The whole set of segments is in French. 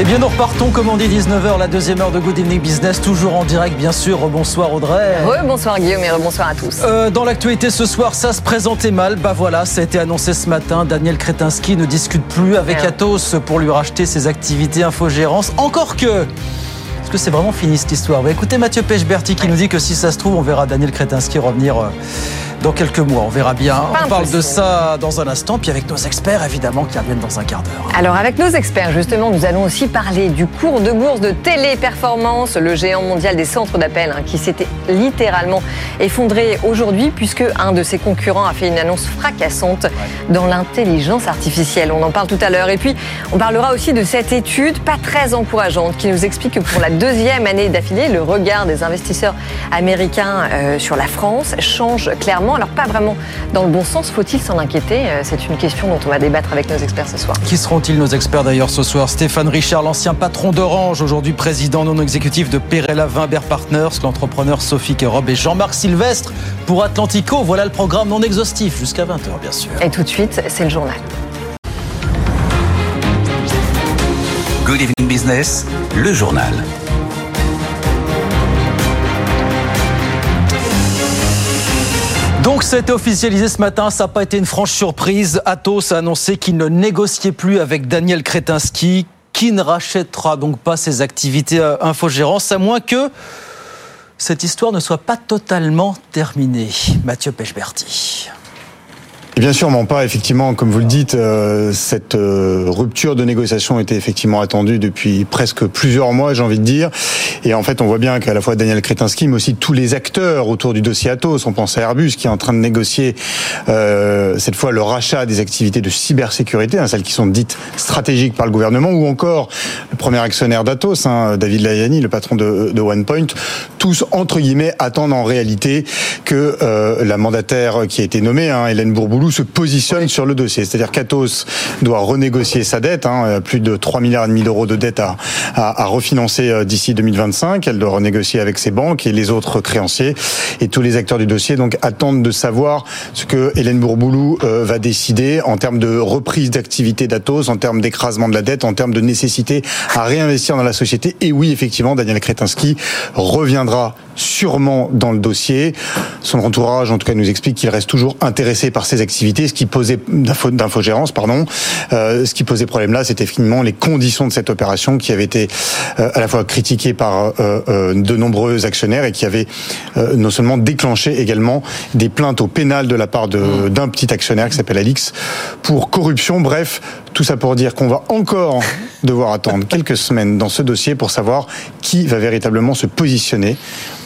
Eh bien, nous repartons, comme on dit, 19h, la deuxième heure de Good Evening Business, toujours en direct, bien sûr. Bonsoir Audrey. bonsoir Guillaume et bonsoir à tous. Euh, dans l'actualité ce soir, ça se présentait mal. Bah voilà, ça a été annoncé ce matin. Daniel Kretinsky ne discute plus avec Atos pour lui racheter ses activités infogérance. Encore que. Est-ce que c'est vraiment fini cette histoire? Bah, Écoutez Mathieu Pechberti qui nous dit que si ça se trouve, on verra Daniel Kretinsky revenir. Dans quelques mois. On verra bien. on parle de ça dans un instant, puis avec nos experts, évidemment, qui reviennent dans un quart d'heure. Alors, avec nos experts, justement, nous allons aussi parler du cours de bourse de Téléperformance, le géant mondial des centres d'appel, hein, qui s'était littéralement effondré aujourd'hui, puisque un de ses concurrents a fait une annonce fracassante dans l'intelligence artificielle. On en parle tout à l'heure. Et puis, on parlera aussi de cette étude pas très encourageante qui nous explique que pour la deuxième année d'affilée, le regard des investisseurs américains euh, sur la France change clairement alors pas vraiment dans le bon sens. Faut-il s'en inquiéter? Euh, C'est une question dont on va débattre avec nos experts ce soir. Qui seront-ils nos experts d'ailleurs ce soir? Stéphane Richard, l'ancien patron d'Orange, aujourd'hui président non exécutif de Perella Wimber Partners, l'entrepreneur Sophie Kerob et Jean-Marc Sylvestre pour Atlantico. Voilà le programme non exhaustif jusqu'à 20h bien sûr. Et tout de suite, c'est le journal. Good Evening Business, le journal. Donc été officialisé ce matin, ça n'a pas été une franche surprise. Atos a annoncé qu'il ne négociait plus avec Daniel Kretinsky, qui ne rachètera donc pas ses activités euh, infogérance, à moins que cette histoire ne soit pas totalement terminée. Mathieu Pechberti. Et bien sûrement pas. Effectivement, comme vous le dites, euh, cette euh, rupture de négociation était effectivement attendue depuis presque plusieurs mois, j'ai envie de dire. Et en fait, on voit bien qu'à la fois Daniel Kretinsky, mais aussi tous les acteurs autour du dossier Atos, on pense à Airbus qui est en train de négocier euh, cette fois le rachat des activités de cybersécurité, hein, celles qui sont dites stratégiques par le gouvernement, ou encore le premier actionnaire d'Atos, hein, David Layani, le patron de, de OnePoint. Tous entre guillemets attendent en réalité que la mandataire qui a été nommée, hein, Hélène Bourboulou se positionne sur le dossier. C'est-à-dire qu'Atos doit renégocier sa dette, hein, plus de 3 milliards et demi d'euros de dette à, à, refinancer euh, d'ici 2025. Elle doit renégocier avec ses banques et les autres créanciers. Et tous les acteurs du dossier donc attendent de savoir ce que Hélène Bourboulou euh, va décider en termes de reprise d'activité d'Atos, en termes d'écrasement de la dette, en termes de nécessité à réinvestir dans la société. Et oui, effectivement, Daniel Kretinsky reviendra sûrement dans le dossier. Son entourage, en tout cas, nous explique qu'il reste toujours intéressé par ces activités. Ce qui posait d'infogérance, pardon. Euh, ce qui posait problème là, c'était finalement les conditions de cette opération qui avait été euh, à la fois critiquée par euh, euh de nombreux actionnaires et qui avait euh, non seulement déclenché également des plaintes au pénal de la part d'un petit actionnaire qui s'appelle Alix pour corruption. Bref, tout ça pour dire qu'on va encore devoir attendre quelques semaines dans ce dossier pour savoir qui va véritablement se positionner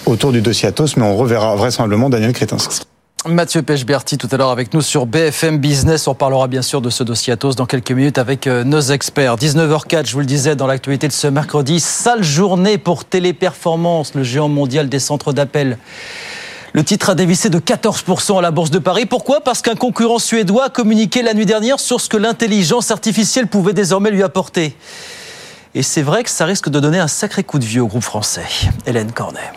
autour du dossier Atos, mais on reverra vraisemblablement Daniel Kretinsky. Mathieu Pechberti tout à l'heure avec nous sur BFM Business. On parlera bien sûr de ce dossier Atos dans quelques minutes avec euh, nos experts. 19h04, je vous le disais dans l'actualité de ce mercredi, sale journée pour Téléperformance, le géant mondial des centres d'appel. Le titre a dévissé de 14% à la Bourse de Paris. Pourquoi? Parce qu'un concurrent suédois a communiqué la nuit dernière sur ce que l'intelligence artificielle pouvait désormais lui apporter. Et c'est vrai que ça risque de donner un sacré coup de vieux au groupe français. Hélène Cornet.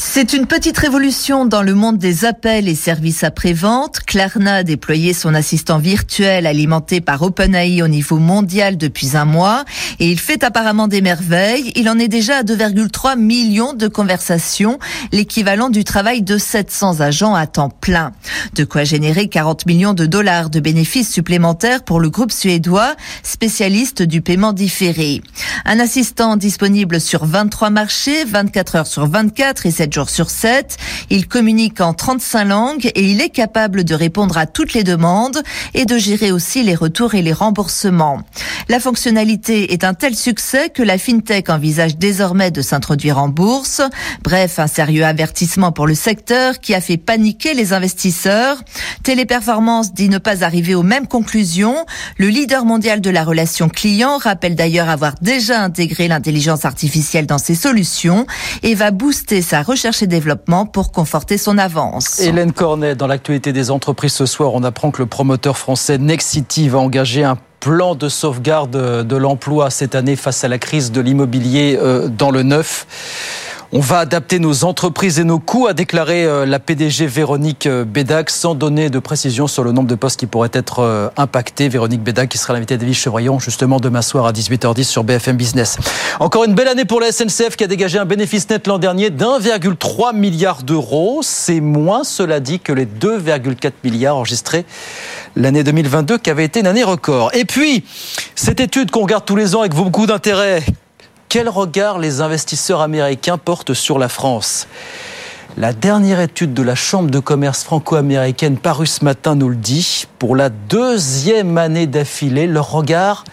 C'est une petite révolution dans le monde des appels et services après-vente. Klarna a déployé son assistant virtuel alimenté par OpenAI au niveau mondial depuis un mois et il fait apparemment des merveilles. Il en est déjà à 2,3 millions de conversations, l'équivalent du travail de 700 agents à temps plein. De quoi générer 40 millions de dollars de bénéfices supplémentaires pour le groupe suédois, spécialiste du paiement différé. Un assistant disponible sur 23 marchés, 24 heures sur 24 et 7 jours sur 7. Il communique en 35 langues et il est capable de répondre à toutes les demandes et de gérer aussi les retours et les remboursements. La fonctionnalité est un tel succès que la FinTech envisage désormais de s'introduire en bourse. Bref, un sérieux avertissement pour le secteur qui a fait paniquer les investisseurs. Téléperformance dit ne pas arriver aux mêmes conclusions. Le leader mondial de la relation client rappelle d'ailleurs avoir déjà intégré l'intelligence artificielle dans ses solutions et va booster sa recherche et développement pour conforter son avance. Hélène Cornet, dans l'actualité des entreprises ce soir, on apprend que le promoteur français Nexity va engager un plan de sauvegarde de l'emploi cette année face à la crise de l'immobilier euh, dans le neuf. On va adapter nos entreprises et nos coûts, a déclaré euh, la PDG Véronique euh, Bédac, sans donner de précision sur le nombre de postes qui pourraient être euh, impactés. Véronique Bédac qui sera l'invitée d'Élie Chevrillon justement demain soir à 18h10 sur BFM Business. Encore une belle année pour la SNCF qui a dégagé un bénéfice net l'an dernier d'1,3 milliard d'euros. C'est moins, cela dit, que les 2,4 milliards enregistrés l'année 2022 qui avait été une année record. Et puis, cette étude qu'on regarde tous les ans avec beaucoup d'intérêt, quel regard les investisseurs américains portent sur la France? La dernière étude de la Chambre de commerce franco-américaine parue ce matin nous le dit. Pour la deuxième année d'affilée, leur regard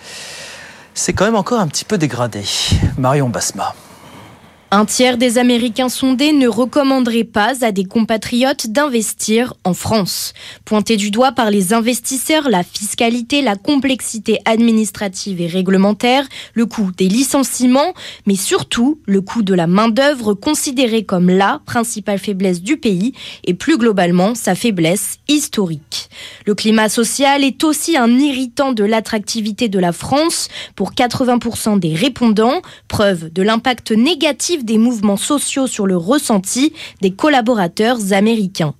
s'est quand même encore un petit peu dégradé. Marion Basma. Un tiers des Américains sondés ne recommanderaient pas à des compatriotes d'investir en France. Pointé du doigt par les investisseurs, la fiscalité, la complexité administrative et réglementaire, le coût des licenciements, mais surtout le coût de la main-d'œuvre considéré comme la principale faiblesse du pays et plus globalement sa faiblesse historique. Le climat social est aussi un irritant de l'attractivité de la France pour 80% des répondants, preuve de l'impact négatif des mouvements sociaux sur le ressenti des collaborateurs américains.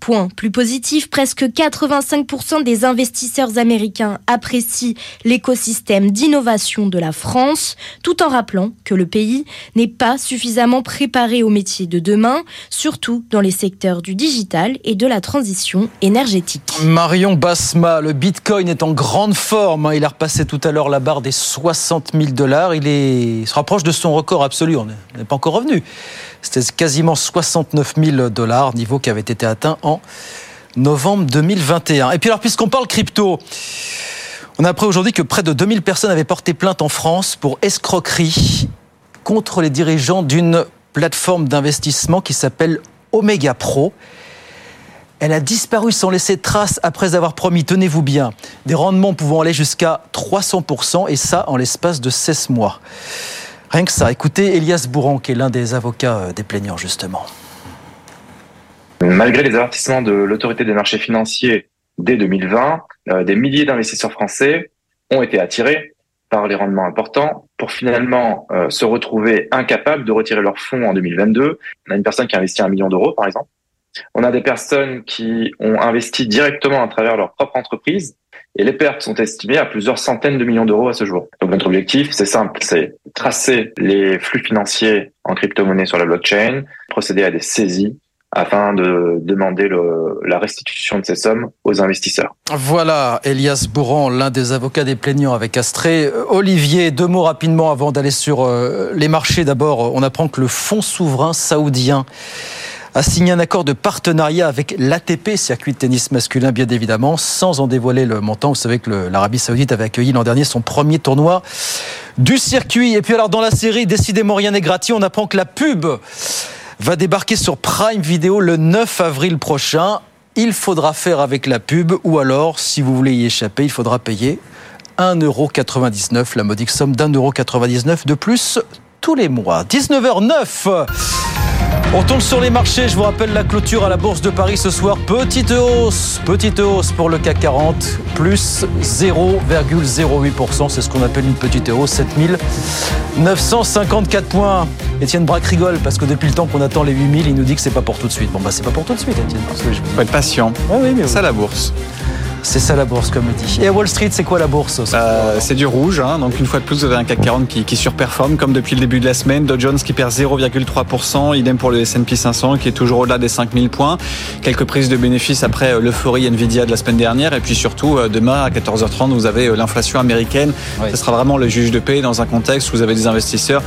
Point plus positif, presque 85% des investisseurs américains apprécient l'écosystème d'innovation de la France, tout en rappelant que le pays n'est pas suffisamment préparé aux métiers de demain, surtout dans les secteurs du digital et de la transition énergétique. Marion Basma, le Bitcoin est en grande forme. Hein. Il a repassé tout à l'heure la barre des 60 000 dollars. Il, est... se rapproche de son record absolu. On n'est pas encore revenu. C'était quasiment 69 000 dollars, niveau qui avait été atteint en novembre 2021. Et puis alors, puisqu'on parle crypto, on a appris aujourd'hui que près de 2000 personnes avaient porté plainte en France pour escroquerie contre les dirigeants d'une plateforme d'investissement qui s'appelle Omega Pro. Elle a disparu sans laisser trace après avoir promis, tenez-vous bien, des rendements pouvant aller jusqu'à 300%, et ça en l'espace de 16 mois. Rien que ça. Écoutez Elias Bourran, qui est l'un des avocats euh, des plaignants, justement. Malgré les avertissements de l'autorité des marchés financiers dès 2020, euh, des milliers d'investisseurs français ont été attirés par les rendements importants pour finalement euh, se retrouver incapables de retirer leurs fonds en 2022. On a une personne qui a investi un million d'euros, par exemple. On a des personnes qui ont investi directement à travers leur propre entreprise et les pertes sont estimées à plusieurs centaines de millions d'euros à ce jour. Donc notre objectif, c'est simple, c'est tracer les flux financiers en crypto-monnaie sur la blockchain, procéder à des saisies afin de demander la restitution de ces sommes aux investisseurs. Voilà, Elias Bourran, l'un des avocats des plaignants avec Astré. Olivier, deux mots rapidement avant d'aller sur euh, les marchés. D'abord, on apprend que le fonds souverain saoudien a signé un accord de partenariat avec l'ATP, circuit de tennis masculin bien évidemment, sans en dévoiler le montant. Vous savez que l'Arabie saoudite avait accueilli l'an dernier son premier tournoi du circuit. Et puis alors dans la série, décidément rien n'est gratuit, on apprend que la pub va débarquer sur Prime Video le 9 avril prochain. Il faudra faire avec la pub ou alors, si vous voulez y échapper, il faudra payer 1,99€, la modique somme d'1,99€ de plus tous les mois. 19h09 on tourne sur les marchés. Je vous rappelle la clôture à la Bourse de Paris ce soir. Petite hausse, petite hausse pour le CAC 40, plus 0,08%. C'est ce qu'on appelle une petite hausse, 7954 points. Étienne Braque rigole parce que depuis le temps qu'on attend les 8000, il nous dit que c'est pas pour tout de suite. Bon, bah, c'est pas pour tout de suite, Étienne. Faut être patient. Ah oui, mais ça, la bourse. C'est ça la bourse, comme on dit. Et à Wall Street, c'est quoi la bourse euh, C'est du rouge. Hein. donc une fois de plus, vous avez un CAC 40 qui, qui, surperforme, comme depuis le début de la semaine. Dow Jones qui perd 0,3%. Idem pour le S&P 500 qui est toujours au-delà des 5000 points. Quelques prises de bénéfices après euh, l'euphorie Nvidia de la semaine dernière. Et puis surtout, euh, demain à 14h30, vous avez l'inflation américaine. Ce sera vraiment le juge de paix dans un contexte où vous avez des investisseurs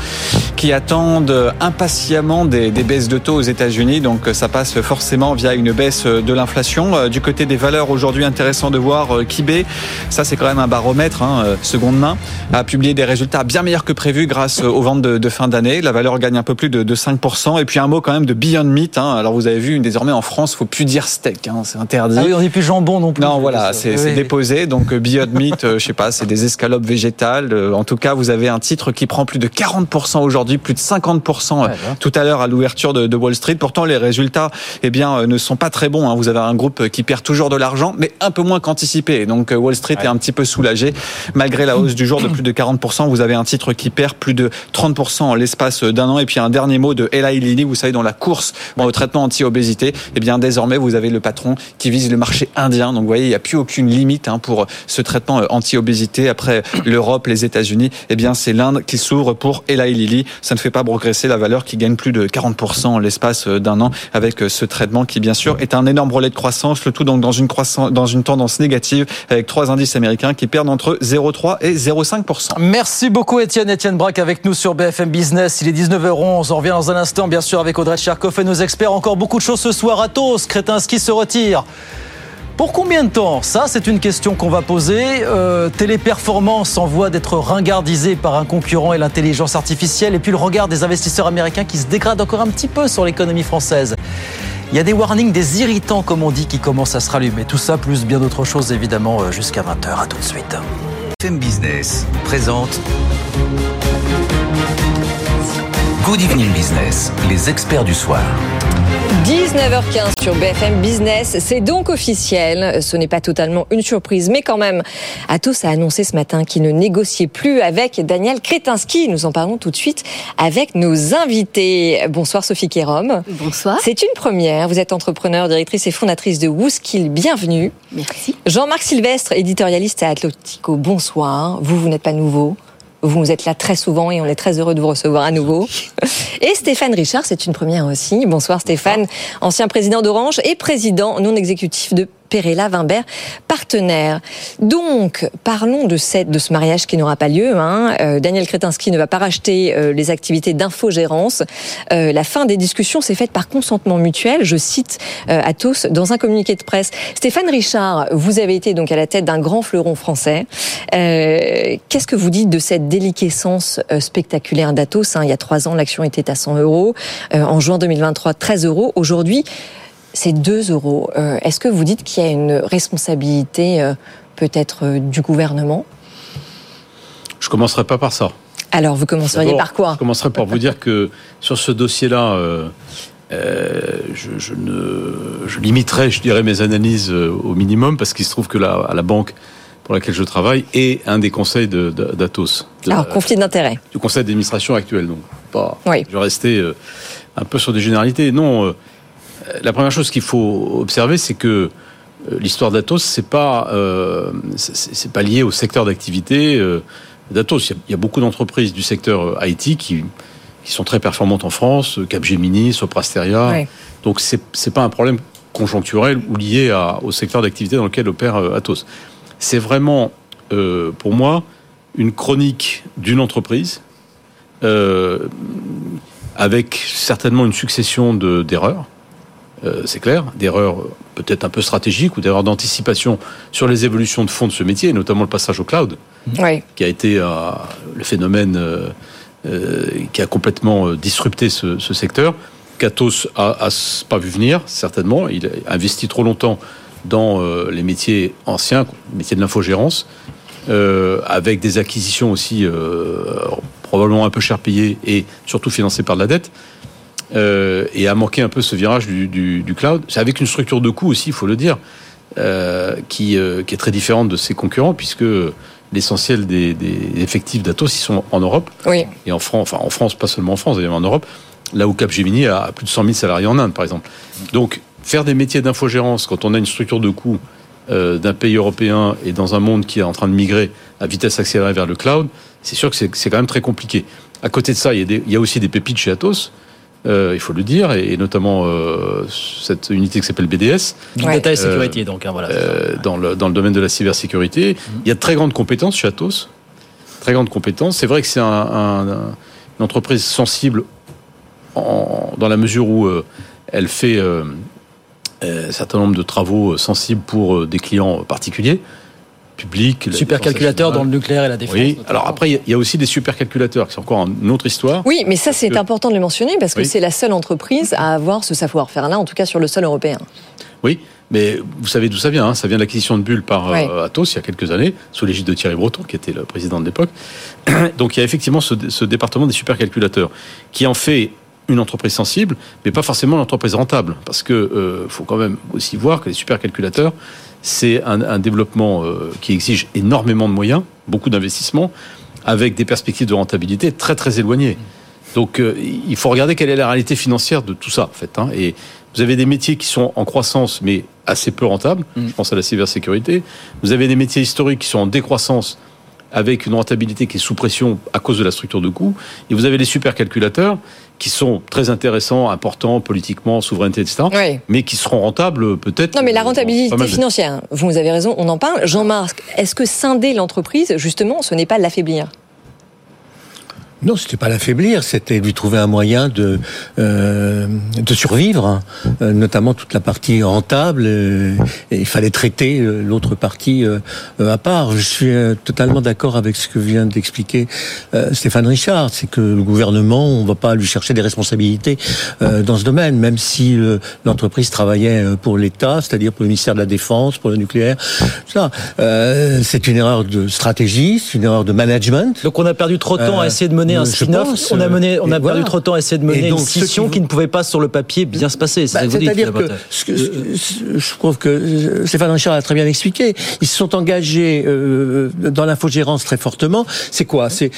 qui attendent impatiemment des, des baisses de taux aux États-Unis. Donc ça passe forcément via une baisse de l'inflation. Du côté des valeurs aujourd'hui intéressantes intéressant de voir euh, qu'eBay, ça c'est quand même un baromètre, hein, euh, seconde main, a publié des résultats bien meilleurs que prévu grâce aux ventes de, fin d'année. La valeur gagne un peu plus de, 5%. Et puis un mot quand même de Beyond Meat. Hein. Alors vous avez vu, désormais en France, il faut plus dire steak, hein, c'est interdit. Ah oui, on n'est plus jambon non plus. Non, voilà, c'est déposé. Donc Beyond Meat, je sais pas, c'est des escalopes végétales. En tout cas, vous avez un titre qui prend plus de 40% aujourd'hui, plus de 50% tout à l'heure à l'ouverture de, Wall Street. Pourtant, les résultats, eh bien, ne sont pas très bons. Vous avez un groupe qui perd toujours de l'argent, mais un peu moins qu'anticipé. Donc Wall Street est un petit peu soulagé. Malgré la hausse du jour de plus de 40%, vous avez un titre qui perd plus de 30% en l'espace d'un an. Et puis un dernier mot de Eli Lilly, vous savez, dans la course au traitement anti-obésité, eh bien désormais vous avez le patron qui vise le marché indien. Donc vous voyez, il n'y a plus aucune limite hein, pour ce traitement euh, anti-obésité. Après l'Europe, les États-Unis, eh bien c'est l'Inde qui s'ouvre pour Eli Lilly. Ça ne fait pas progresser la valeur qui gagne plus de 40% en l'espace euh, d'un an avec euh, ce traitement qui bien sûr est un énorme relais de croissance. Le tout donc dans une croissance, dans une tendance négative avec trois indices américains qui perdent entre 0,3 et 0,5%. Merci beaucoup Étienne. Étienne Braque avec nous sur BFM Business. Il est 19h11. On revient dans un instant bien sûr avec Audrey Cherkoff et nos experts. Encore beaucoup de choses ce soir. Atos, Kretinsky se retire. Pour combien de temps? Ça, c'est une question qu'on va poser. Euh, téléperformance en voie d'être ringardisée par un concurrent et l'intelligence artificielle. Et puis le regard des investisseurs américains qui se dégrade encore un petit peu sur l'économie française. Il y a des warnings, des irritants, comme on dit, qui commencent à se rallumer. Tout ça, plus bien d'autres choses, évidemment, euh, jusqu'à 20h. À tout de suite. FM Business présente Good Evening Business, les experts du soir. 19h15 sur BFM Business, c'est donc officiel. Ce n'est pas totalement une surprise, mais quand même, Atos a annoncé ce matin qu'il ne négociait plus avec Daniel Kretinsky. Nous en parlons tout de suite avec nos invités. Bonsoir Sophie Kérom. Bonsoir. C'est une première. Vous êtes entrepreneur, directrice et fondatrice de Wooskill. Bienvenue. Merci. Jean-Marc Sylvestre, éditorialiste à Atlantico. Bonsoir. Vous, vous n'êtes pas nouveau. Vous êtes là très souvent et on est très heureux de vous recevoir à nouveau. Et Stéphane Richard, c'est une première aussi. Bonsoir Stéphane, ancien président d'Orange et président non exécutif de Perella Vimbert, partenaire. Donc, parlons de, cette, de ce mariage qui n'aura pas lieu. Hein. Euh, Daniel Kretinsky ne va pas racheter euh, les activités d'infogérance. Euh, la fin des discussions s'est faite par consentement mutuel. Je cite Atos dans un communiqué de presse. Stéphane Richard, vous avez été donc à la tête d'un grand fleuron français. Qu'est-ce que vous dites de cette déliquescence spectaculaire d'Atos hein? Il y a trois ans, l'action était à 100 euros. en juin 2023, 13 euros. Aujourd'hui, c'est 2 euros. Euh, est-ce que vous dites qu'il y a une responsabilité euh, peut-être euh, du gouvernement? Je commencerai pas par ça. Alors, vous commenceriez par quoi? Je commencerai par vous dire que sur ce dossier-là, je, ne, je limiterai, je dirais, mes analyses au minimum parce qu'il se trouve que la, à la banque pour laquelle je travaille est un des conseils d'Atos. Alors, conflit d'intérêt. Du conseil d'administration actuel, donc pas. Oui. Je vais rester un peu sur des généralités. Non la première chose qu'il faut observer, c'est que euh, l'histoire d'Atos, c'est pas euh, c'est pas lié au secteur d'activité euh, d'Atos. Il, y, a beaucoup d'entreprises du secteur IT qui qui sont très performantes en France, Capgemini, Soprasteria. Donc c'est c'est pas un problème conjoncturel ou lié à, au secteur d'activité dans lequel opère Atos. C'est vraiment pour moi une chronique d'une entreprise avec certainement une succession d'erreurs. Euh, c'est clair, d'erreurs peut-être un peu stratégiques ou d'erreurs d'anticipation sur les évolutions de fond de ce métier, notamment le passage au cloud, qui a été euh, le phénomène euh, qui a complètement disrupté ce, secteur. Katos a, pas vu venir, certainement. Il a investi trop longtemps dans les métiers anciens, les métiers de l'infogérance, avec des acquisitions aussi probablement un peu cher payées et surtout financées par de la dette. Euh, et a manqué un peu ce virage du, du, du cloud. C'est avec une structure de coût aussi, il faut le dire, euh, qui, euh, qui, est très différente de ses concurrents, puisque l'essentiel des, des, effectifs d'Atos, ils sont en Europe. Oui. Et en France, enfin en France, pas seulement en France, d'ailleurs en Europe, là où Capgemini a plus de 100 000 salariés en Inde, par exemple. Donc, faire des métiers d'infogérance quand on a une structure de coût d'un pays européen et dans un monde qui est en train de migrer à vitesse accélérée vers le cloud, c'est sûr que c'est quand même très compliqué. À côté de ça, il y a, des, il y a aussi des pépites chez Atos. Euh, il faut le dire, et, notamment euh, cette unité qui s'appelle BDS. Big Data et Sécurité, donc. Hein, voilà. Euh, dans, le, dans le domaine de la cybersécurité. Mhm. Il y a de très grandes compétences chez Atos. Très grandes compétences. C'est vrai que c'est un, une entreprise sensible en, dans la mesure où elle fait un certain nombre de travaux sensibles pour des clients particuliers public. Supercalculateur dans le nucléaire et la défense. Oui, alors après, il y a aussi des supercalculateurs, qui sont encore une autre histoire. Oui, mais ça, c'est important de le mentionner parce que c'est la seule entreprise à avoir ce savoir-faire-là, en tout cas sur le sol européen. Oui, mais vous savez d'où ça vient. Hein ça vient de l'acquisition de Bull par euh, Atos il y a quelques années, sous l'égide de Thierry Breton, qui était le président de l'époque. Donc il y a effectivement ce, ce département des supercalculateurs qui en fait une entreprise sensible, mais pas forcément une entreprise rentable. Parce que euh, faut quand même aussi voir que les supercalculateurs, c'est un, développement euh, qui exige énormément de moyens, beaucoup d'investissements, avec des perspectives de rentabilité très très éloignées. Donc euh, il faut regarder quelle est la réalité financière de tout ça, en fait. Hein. Et vous avez des métiers qui sont en croissance, mais assez peu rentables. Mm. Je pense à la cybersécurité. Vous avez des métiers historiques qui sont en décroissance, avec une rentabilité qui est sous pression à cause de la structure de coûts. Et vous avez les supercalculateurs qui sont très intéressants, importants politiquement, souveraineté, etc., mais qui seront rentables peut-être. Non, mais la rentabilité financière, vous avez raison, on en parle. Jean-Marc, est-ce que scinder l'entreprise, justement, ce n'est pas l'affaiblir? Non, c'était pas l'affaiblir, c'était lui trouver un moyen de euh, de survivre, hein. euh, notamment toute la partie rentable. Euh, et il fallait traiter euh, l'autre partie à part. Je suis totalement d'accord avec ce que vient d'expliquer Stéphane Richard, c'est que le gouvernement, on va pas lui chercher des responsabilités dans ce domaine, même si l'entreprise travaillait pour l'État, c'est-à-dire pour le ministère de la Défense, pour le nucléaire. Ça, c'est une erreur de stratégie, c'est une erreur de management. Donc on a perdu trop de temps à essayer de mener un spin-off. On a, mené, on a perdu trop de temps à essayer de mener une scission qui ne pouvait pas sur le papier bien se passer. Bah, c'est-à-dire que, je trouve que Stéphane Richard a très bien expliqué. Ils se sont engagés euh, dans l'infogérance très fortement. C'est quoi? C'est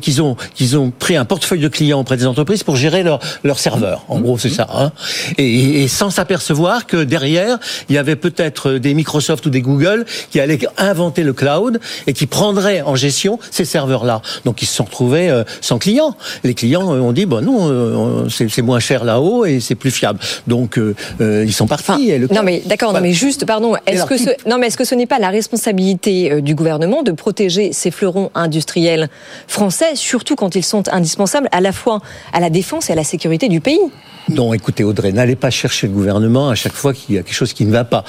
qu'ils ont qu'ils ont pris un portefeuille de clients auprès des entreprises pour gérer leurs leur serveurs. En gros, c'est ça. Hein et, et, sans s'apercevoir que derrière, il y avait peut-être des Microsoft ou des Google qui allaient inventer le cloud et qui prendraient en gestion ces serveurs-là. Donc ils se sont retrouvés euh, sans clients. Les clients euh, ont dit, bon non, euh, c'est moins cher là-haut et c'est plus fiable. Donc euh, ils sont partis. non mais d'accord, non mais juste, pardon. Est-ce que ce, non mais est-ce que ce n'est pas la responsabilité du gouvernement de protéger ces fleurons industriels français, surtout quand ils sont indispensables à la fois à la défense et à la sécurité du pays? Non, écoutez Audrey, n'allez pas chercher le gouvernement à chaque fois qu'il y a quelque chose qui ne va pas.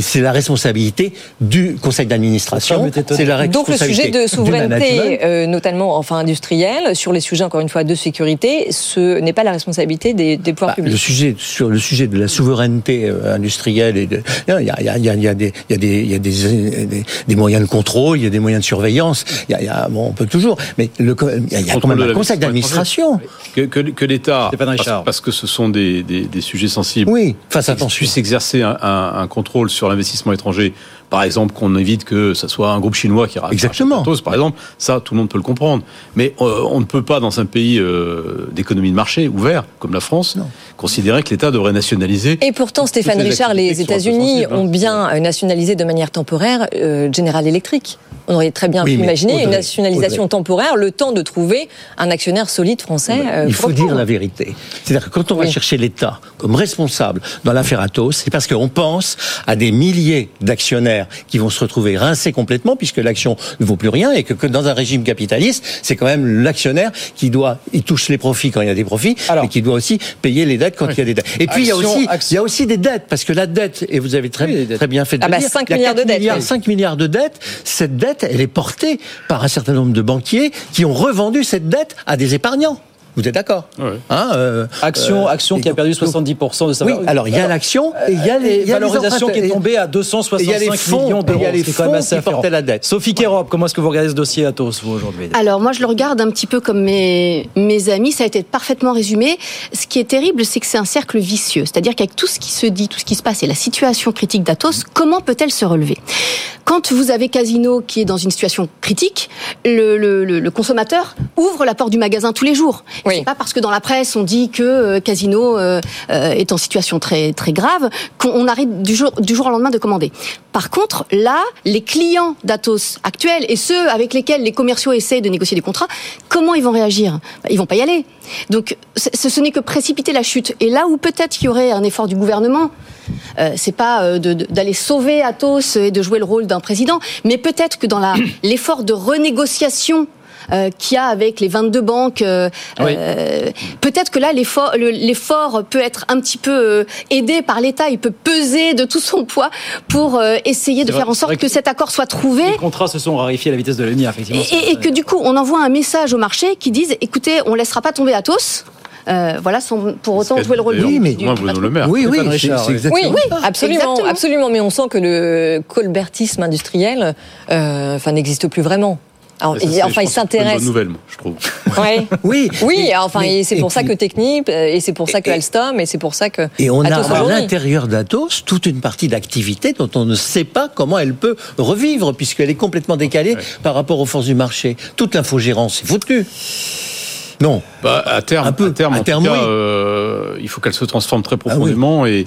C'est la responsabilité du conseil d'administration. C'est la Donc le sujet de souveraineté, euh, notamment enfin industrielle, sur les sujets encore une fois de sécurité, ce n'est pas la responsabilité des, pouvoirs bah, publics. Le sujet sur le sujet de la souveraineté euh, industrielle et de, il y a, des, moyens de contrôle, il y a des moyens de surveillance. Il y a, il y a bon, on peut toujours, mais le, il y a, quand même un conseil d'administration. Que, que, que l'État, parce, parce que ce sont des, des, sujets sensibles. Oui, face attention. Puisse exercer un, un, contrôle sur l'investissement étranger. Par exemple, qu'on évite que ce soit un groupe chinois qui rachète Exactement. par exemple, ça, tout le monde peut le comprendre. Mais euh, on ne peut pas, dans un pays euh, d'économie de marché ouvert comme la France, considérer que l'État devrait nationaliser. Et pourtant, Stéphane Richard, les États-Unis ont bien euh, nationalisé de manière temporaire General Electric. On aurait très bien pu imaginer une nationalisation temporaire, le temps de trouver un actionnaire solide français. Il faut dire la vérité. C'est-à-dire que quand on va chercher l'État comme responsable dans l'affaire Atos, c'est parce qu'on pense à des milliers d'actionnaires qui vont se retrouver rincés complètement puisque l'action ne vaut plus rien et que, dans un régime capitaliste, c'est quand même l'actionnaire qui doit, il touche les profits quand il y a des profits, mais qui doit aussi payer les dettes quand il y a des dettes. Et puis il y a aussi, il y a aussi des dettes parce que la dette, et vous avez très, très bien fait de ah bah 5 milliards de dettes. 5 milliards de dettes. Cette dette, elle est portée par un certain nombre de banquiers qui ont revendu cette dette à des épargnants. Vous êtes d'accord hein, euh, Action, euh, action qui a perdu 70% de sa valeur. Oui, alors il y a l'action et il y a les, valorisations qui est tombée à 265 millions d'euros. Il y a les fonds qui portaient la dette. Sophie Kérob, comment est-ce que vous regardez ce dossier Atos, vous, aujourd'hui Alors moi, je le regarde un petit peu comme mes, mes amis. Ça a été parfaitement résumé. Ce qui est terrible, c'est que c'est un cercle vicieux. C'est-à-dire qu'avec tout ce qui se dit, tout ce qui se passe et la situation critique d'Atos, comment peut-elle se relever? Quand vous avez Casino qui est dans une situation critique, le, le, le consommateur ouvre la porte du magasin tous les jours. Oui. C'est pas parce que dans la presse on dit que euh, Casino euh, euh, est en situation très très grave qu'on arrête du jour du jour au lendemain de commander. Par contre, là, les clients d'Atos actuels et ceux avec lesquels les commerciaux essayent de négocier des contrats, comment ils vont réagir? Ils vont pas y aller. Donc, ce, ce n'est que précipiter la chute. Et là où peut-être il y aurait un effort du gouvernement, euh, c'est pas d'aller sauver Atos et de jouer le rôle d'un président, mais peut-être que dans l'effort de renégociation euh, qu'il y a avec les 22 banques. Euh, euh, peut-être que là, l'effort, peut être un petit peu aidé par l'État. Il peut peser de tout son poids pour essayer de faire en sorte que, cet accord soit trouvé. Les contrats se sont raréfiés à la vitesse de la effectivement. Et, et que du coup, on envoie un message au marché qui dise, écoutez, on laissera pas tomber Atos. Euh, voilà, sans pour autant jouer le rôle du, mais du, le maire. Oui, oui, c'est exactement oui, oui, absolument, absolument. Mais on sent que le colbertisme industriel, euh, enfin, n'existe plus vraiment. Alors, enfin, il s'intéresse. C'est une bonne nouvelle, moi, je trouve. Ouais. oui. Oui, enfin, c'est pour ça que Technip, euh, et c'est pour ça que Alstom, et c'est pour ça que. Et on a à l'intérieur d'Atos toute une partie d'activité dont on ne sait pas comment elle peut revivre, puisqu'elle est complètement décalée par rapport aux forces du marché. Toute l'infogérance est foutue. Non. Bah, à terme, à terme, en tout cas, euh, il faut qu'elle se transforme très ah profondément et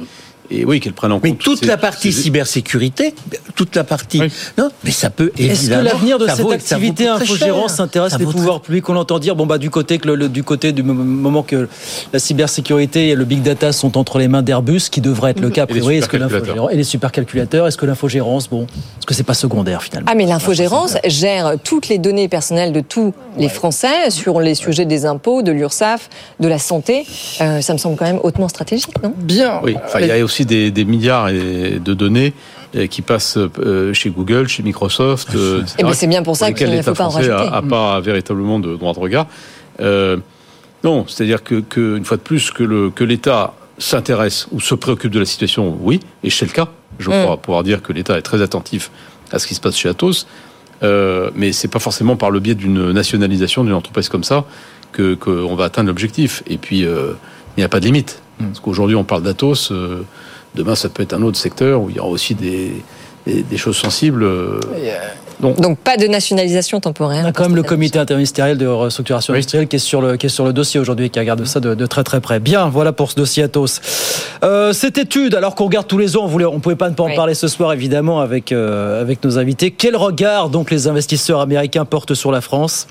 et oui, qu'elle prenne en compte. Mais toute la partie cybersécurité, toute la partie. Non, mais ça peut Est-ce que l'avenir de cette activité infogérance s'intéresse les pouvoirs publics? On entend dire, bon, bah, du côté, que le, du côté du moment que la cybersécurité et le big data sont entre les mains d'Airbus, qui devrait être le cas a priori, est-ce que l'infogérance. Et les supercalculateurs, est-ce que l'infogérance, bon, est-ce que c'est pas secondaire finalement? Ah, mais l'infogérance gère toutes les données personnelles de tous les Français sur les sujets des impôts, de l'URSSAF, de la santé. Euh, ça me semble quand même hautement stratégique, non? Bien. Oui, enfin, il y a aussi des, milliards de données euh, qui passent euh, chez Google, chez Microsoft. Et euh, eh ben, c'est bien pour ça qu'il ne faut pas en rajouter. À, pas véritablement de droit de regard. non, c'est-à-dire que, une fois de plus, que l'État s'intéresse ou se préoccupe de la situation, oui, et c'est le cas. Je mm. crois pouvoir dire que l'État est très attentif à ce qui se passe chez Atos, mais c'est pas forcément par le biais d'une nationalisation d'une entreprise comme ça que qu'on va atteindre l'objectif. Et puis, il n'y a pas de limite. Parce qu'aujourd'hui, on parle d'Atos. Euh, demain, ça peut être un autre secteur où il y aura aussi des, des, choses sensibles. Euh, donc, Donc, pas de nationalisation temporaire. On a quand même le comité interministériel de restructuration industrielle qui est sur le qui est sur le dossier aujourd'hui, qui regarde ça de, très très près. Bien, voilà pour ce dossier Atos. Euh, cette étude, alors qu'on regarde tous les ans, on on pouvait pas ne pas en parler ce soir évidemment avec euh, avec nos invités. Quel regard donc les investisseurs américains portent sur la France?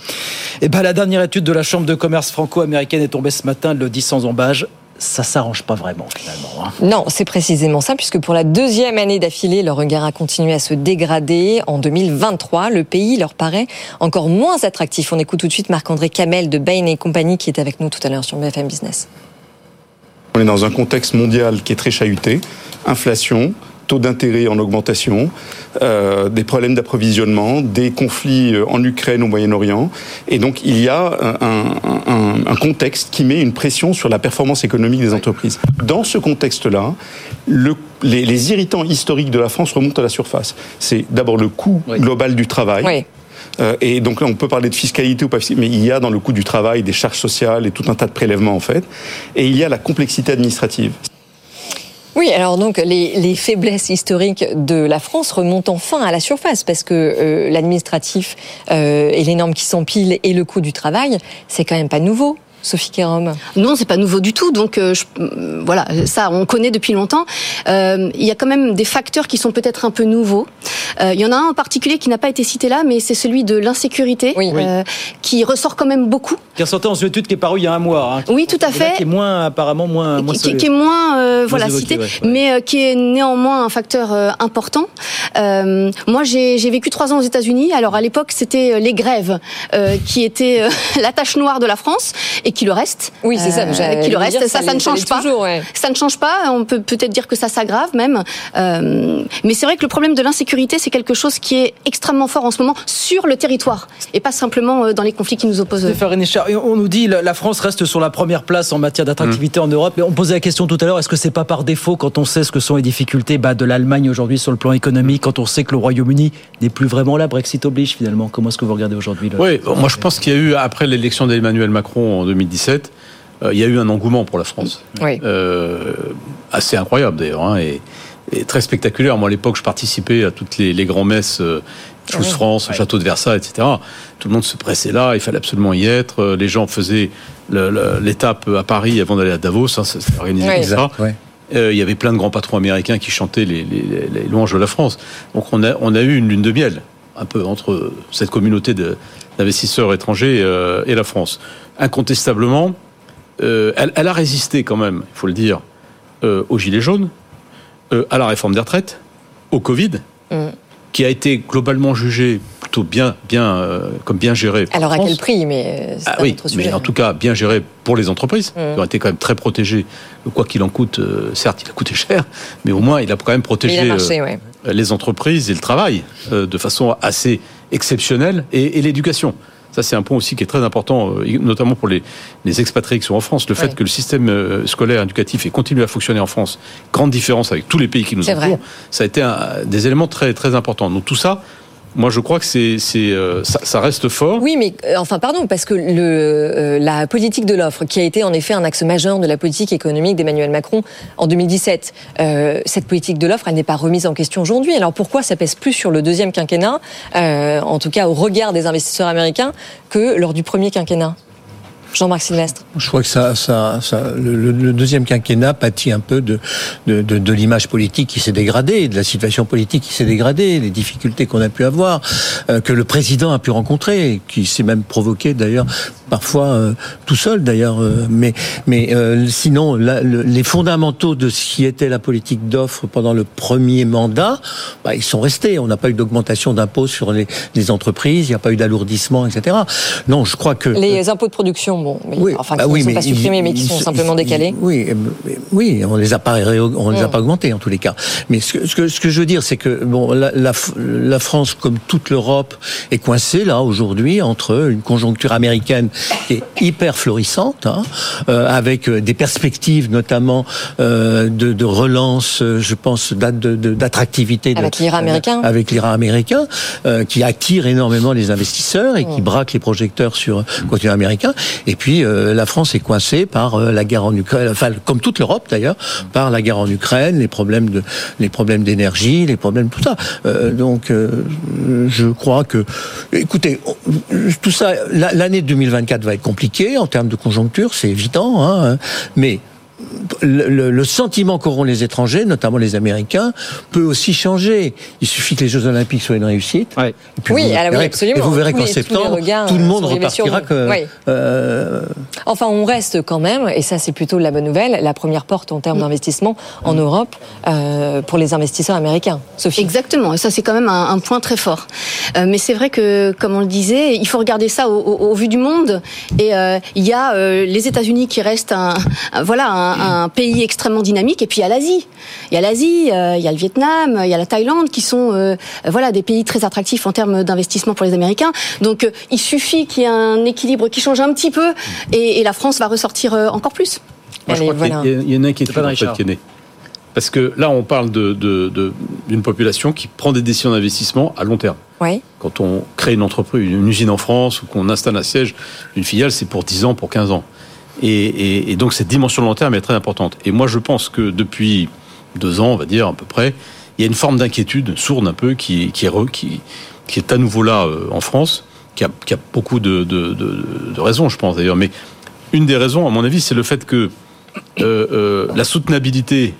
Et eh ben la dernière étude de la Chambre de commerce franco-américaine est tombée ce matin, le dit sans embâge ça s'arrange pas vraiment finalement. Hein. Non, c'est précisément ça, puisque pour la deuxième année d'affilée, leur regard a continué à se dégrader. En 2023, le pays leur paraît encore moins attractif. On écoute tout de suite Marc-André Camel de Bain et compagnie qui est avec nous tout à l'heure sur BFM Business. On est dans un contexte mondial qui est très chahuté, inflation, taux d'intérêt en augmentation, euh, des problèmes d'approvisionnement, des conflits euh, en Ukraine, au Moyen-Orient. Et donc, il y a un, contexte qui met une pression sur la performance économique des entreprises. Dans ce contexte-là, les, irritants historiques de la France remontent à la surface. C'est d'abord le coût global du travail. Euh, et donc là, on peut parler de fiscalité ou pas, mais il y a dans le coût du travail des charges sociales et tout un tas de prélèvements en fait. Et il y a la complexité administrative. Oui, alors donc les, faiblesses historiques de la France remontent enfin à la surface parce que euh, l'administratif euh, et les normes qui s'empilent et le coût du travail, c'est quand même pas nouveau. Sophie Kérom Non, c'est pas nouveau du tout. Donc euh, voilà, ça on connaît depuis longtemps. Euh, il y a quand même des facteurs qui sont peut-être un peu nouveaux. il y en a un en particulier qui n'a pas été cité là, mais c'est celui de l'insécurité, qui ressort quand même beaucoup. Qui est sorti en une étude qui est parue il y a un mois. Hein, oui, tout à fait. qui est moins apparemment moins, moins qui, qui, est moins voilà cité, mais qui est néanmoins un facteur important. moi, j'ai vécu trois ans aux États-Unis. Alors à l'époque, c'était les grèves qui étaient la tâche noire de la France et qui le reste. Oui, c'est ça. Euh, qui le reste. Ça, ça, ne change pas. Ça ne change pas. On peut peut-être dire que ça s'aggrave même. Euh, mais c'est vrai que le problème de l'insécurité, c'est quelque chose qui est extrêmement fort en ce moment sur le territoire et pas simplement euh, dans les conflits qui nous opposent. On nous dit la France reste sur la première place en matière d'attractivité en Europe. Mais on posait la question tout à l'heure est-ce que c'est pas par défaut quand on sait ce que sont les difficultés bah, de l'Allemagne aujourd'hui sur le plan économique, quand on sait que le Royaume-Uni n'est plus vraiment là, Brexit oblige finalement. Comment est-ce que vous regardez aujourd'hui Oui, moi je pense qu'il y a eu après l'élection d'Emmanuel Macron en 2017 2017, euh, il y a eu un engouement pour la France. Euh, assez incroyable d'ailleurs, hein, et, très spectaculaire. Moi, à l'époque, je participais à toutes les, les grands messes. Euh, Choose France, Château de Versailles, etc. Tout le monde se pressait là, il fallait absolument y être. Les gens faisaient l'étape à Paris avant d'aller à Davos, hein, c'était organisé comme ça. il y avait plein de grands patrons américains qui chantaient les, louanges de la France. Donc on a, on a eu une lune de miel, un peu entre cette communauté d'investisseurs étrangers et la France incontestablement, euh, elle, a résisté quand même, il faut le dire, euh, aux Gilets jaunes, euh, à la réforme des retraites, au Covid, mm. Qui a été globalement jugé plutôt bien, bien, euh, comme bien géré. Alors à quel prix Mais ah, oui, mais en tout cas bien géré pour les entreprises mmh. qui ont été quand même très protégées. Quoi qu'il en coûte, euh, certes, il a coûté cher, mais au moins il a quand même protégé les entreprises et le travail de façon assez exceptionnelle et l'éducation. Ça, c'est un point aussi qui est très important, euh, notamment pour les, les expatriés qui sont en France. Le fait que le système euh, scolaire éducatif ait continué à fonctionner en France, grande différence avec tous les pays qui nous entourent, ça a été un, des éléments très, très importants. Donc tout ça, moi, je crois que euh, ça, reste fort. Oui, mais euh, enfin, pardon, parce que euh, la politique de l'offre, qui a été en effet un axe majeur de la politique économique d'Emmanuel Macron en 2017, cette politique de l'offre, elle n'est pas remise en question aujourd'hui. Alors pourquoi ça pèse plus sur le deuxième quinquennat, en tout cas au regard des investisseurs américains, que lors du premier quinquennat? Jean-Marc Sylvestre Je crois que ça, ça, ça le, le, deuxième quinquennat pâtit un peu de, de, de, de l'image politique qui s'est dégradée, de la situation politique qui s'est dégradée, les difficultés qu'on a pu avoir, euh, que le président a pu rencontrer, qui s'est même provoqué d'ailleurs parfois euh, tout seul d'ailleurs. Euh, mais mais sinon, les fondamentaux de ce qui était la politique d'offre pendant le premier mandat, bah, ils sont restés. On n'a pas eu d'augmentation d'impôts sur les, les entreprises, il n'y a pas eu d'alourdissement, etc. Non, je crois que les impôts de production oui, enfin, bah qui ne sont pas supprimés, mais qui sont simplement décalés. Oui, oui, on les a pas, on les a mm. pas augmentés en tous les cas. Mais ce que, ce que, ce que je veux dire, c'est que bon, la, la, la, France, comme toute l'Europe, est coincée là aujourd'hui entre une conjoncture américaine qui est hyper florissante, hein, euh, avec euh, des perspectives notamment euh, de, de, relance, euh, je pense, d'attractivité. Avec l'IRA américain. Avec l'IRA américain, euh, qui attire énormément les investisseurs et qui mm. braque les projecteurs sur le continent américain. Et et puis euh, la France est coincée par euh, la guerre en Ukraine, enfin comme toute l'Europe d'ailleurs, par la guerre en Ukraine, les problèmes de, les problèmes d'énergie, les problèmes tout ça. Euh, donc je crois que, écoutez, tout ça, l'année 2024 va être compliquée en termes de conjoncture, c'est évident, hein, mais le, le, sentiment qu'auront les étrangers, notamment les Américains, peut aussi changer. Il suffit que les Jeux Olympiques soient une réussite. oui, oui, absolument. Et vous verrez qu'en septembre, tout le monde repartira que. Euh... Enfin, on reste quand même, et ça c'est plutôt la bonne nouvelle, la première porte en termes d'investissement en Europe euh, pour les investisseurs américains. Sophie. Exactement, et ça c'est quand même un, un, point très fort. Euh, mais c'est vrai que, comme on le disait, il faut regarder ça au, au, au vu du monde. Et euh, il y a euh, les États-Unis qui restent un, un voilà un un, pays extrêmement dynamique. Et puis il y a l'Asie. Il y a l'Asie, euh, il y a le Vietnam, il y a la Thaïlande, qui sont euh, voilà des pays très attractifs en termes d'investissement pour les Américains. Donc euh, il suffit qu'il y ait un équilibre qui change un petit peu, et, la France va ressortir encore plus. Moi, je crois voilà. qu'il y, a une inquiétude en fait, qui est née. Parce que là, on parle d'une de, de, population qui prend des décisions d'investissement à long terme. Quand on crée une entreprise, une usine en France ou qu'on installe un siège, une filiale, c'est pour 10 ans, pour 15 ans. Et, donc cette dimension long terme est très importante. Et moi, je pense que depuis deux ans, on va dire à peu près, il y a une forme d'inquiétude sourde un peu qui, est, à nouveau là euh, en France, qui a, a beaucoup de, raisons, je pense d'ailleurs. Mais une des raisons, à mon avis, c'est le fait que euh, euh, la soutenabilité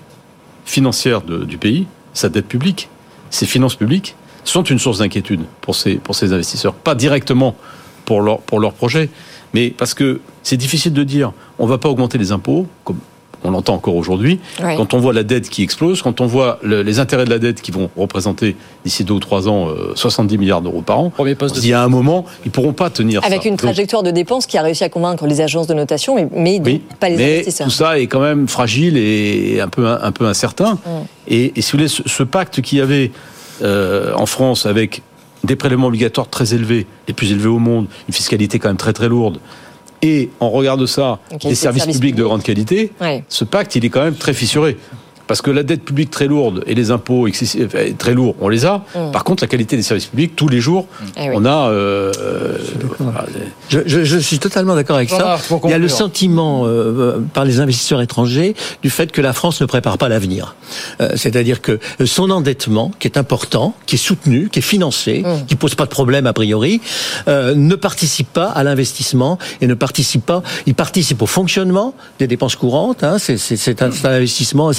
financière du pays, sa dette publique, ses finances publiques, sont une source d'inquiétude pour ces, pour ces investisseurs. Pas directement pour leur, pour leur projet, mais parce que c'est difficile de dire, on ne va pas augmenter les impôts, comme on l'entend encore aujourd'hui. Quand on voit la dette qui explose, quand on voit les intérêts de la dette qui vont représenter d'ici deux ou trois ans 70 euh, milliards d'euros par an, Premier poste il y a un moment, ils ne pourront pas tenir Avec une trajectoire de dépenses qui a réussi à convaincre les agences de notation, mais, pas les mais investisseurs. Tout ça est quand même fragile et un peu, un peu incertain. Mm. Et, si vous voulez, ce, pacte qu'il y avait euh, en France avec des prélèvements obligatoires très élevés, les plus élevés au monde, une fiscalité quand même très très lourde, et on regarde ça, des services publics de grande qualité, ce pacte, il est quand même très fissuré. Parce que la dette publique très lourde et les impôts très lourds, on les a. Mm. Par contre, la qualité des services publics, tous les jours, eh on a. Euh, je, je, je, suis totalement d'accord avec ça. Il y a le sentiment euh, par les investisseurs étrangers du fait que la France ne prépare pas l'avenir. Euh, C'est-à-dire que son endettement, qui est important, qui est soutenu, qui est financé, mm. qui pose pas de problème a priori, euh, ne participe pas à l'investissement et ne participe pas. Il participe au fonctionnement des dépenses courantes. Hein, C'est un, un, investissement.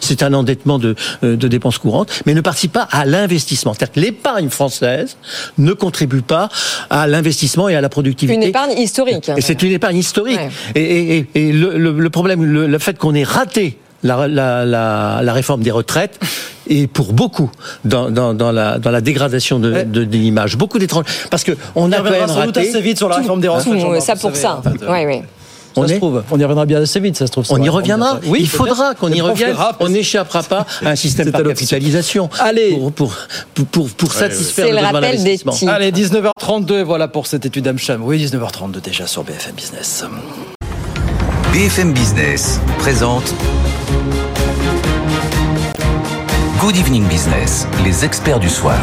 C'est un endettement de, euh, de, dépenses courantes, mais ne participe pas à l'investissement. C'est-à-dire que l'épargne française ne contribue pas à l'investissement et à la productivité. Une épargne historique. Et c'est une épargne historique. Et, et, et le, le, problème, le, le fait qu'on ait raté la, la, la, la réforme des retraites et pour beaucoup dans, dans, dans, la, dans la dégradation de, de, de l'image. Beaucoup d'étrangers. Parce que on, a quand même raté... assez vite sur la réforme des retraites. ça pour ça. Oui, oui. On, ça se trouve. on y reviendra bien assez vite, ça se trouve. On y reviendra. Oui, il faudra qu'on y revienne. On n'échappera pas à un système par capitalisation. Allez, pour, pour, pour, pour satisfaire le, le rappel des Allez, 19h32, voilà pour cette étude Amcham. Oui, 19h32 déjà sur BFM Business. BFM Business présente Good Evening Business, les experts du soir.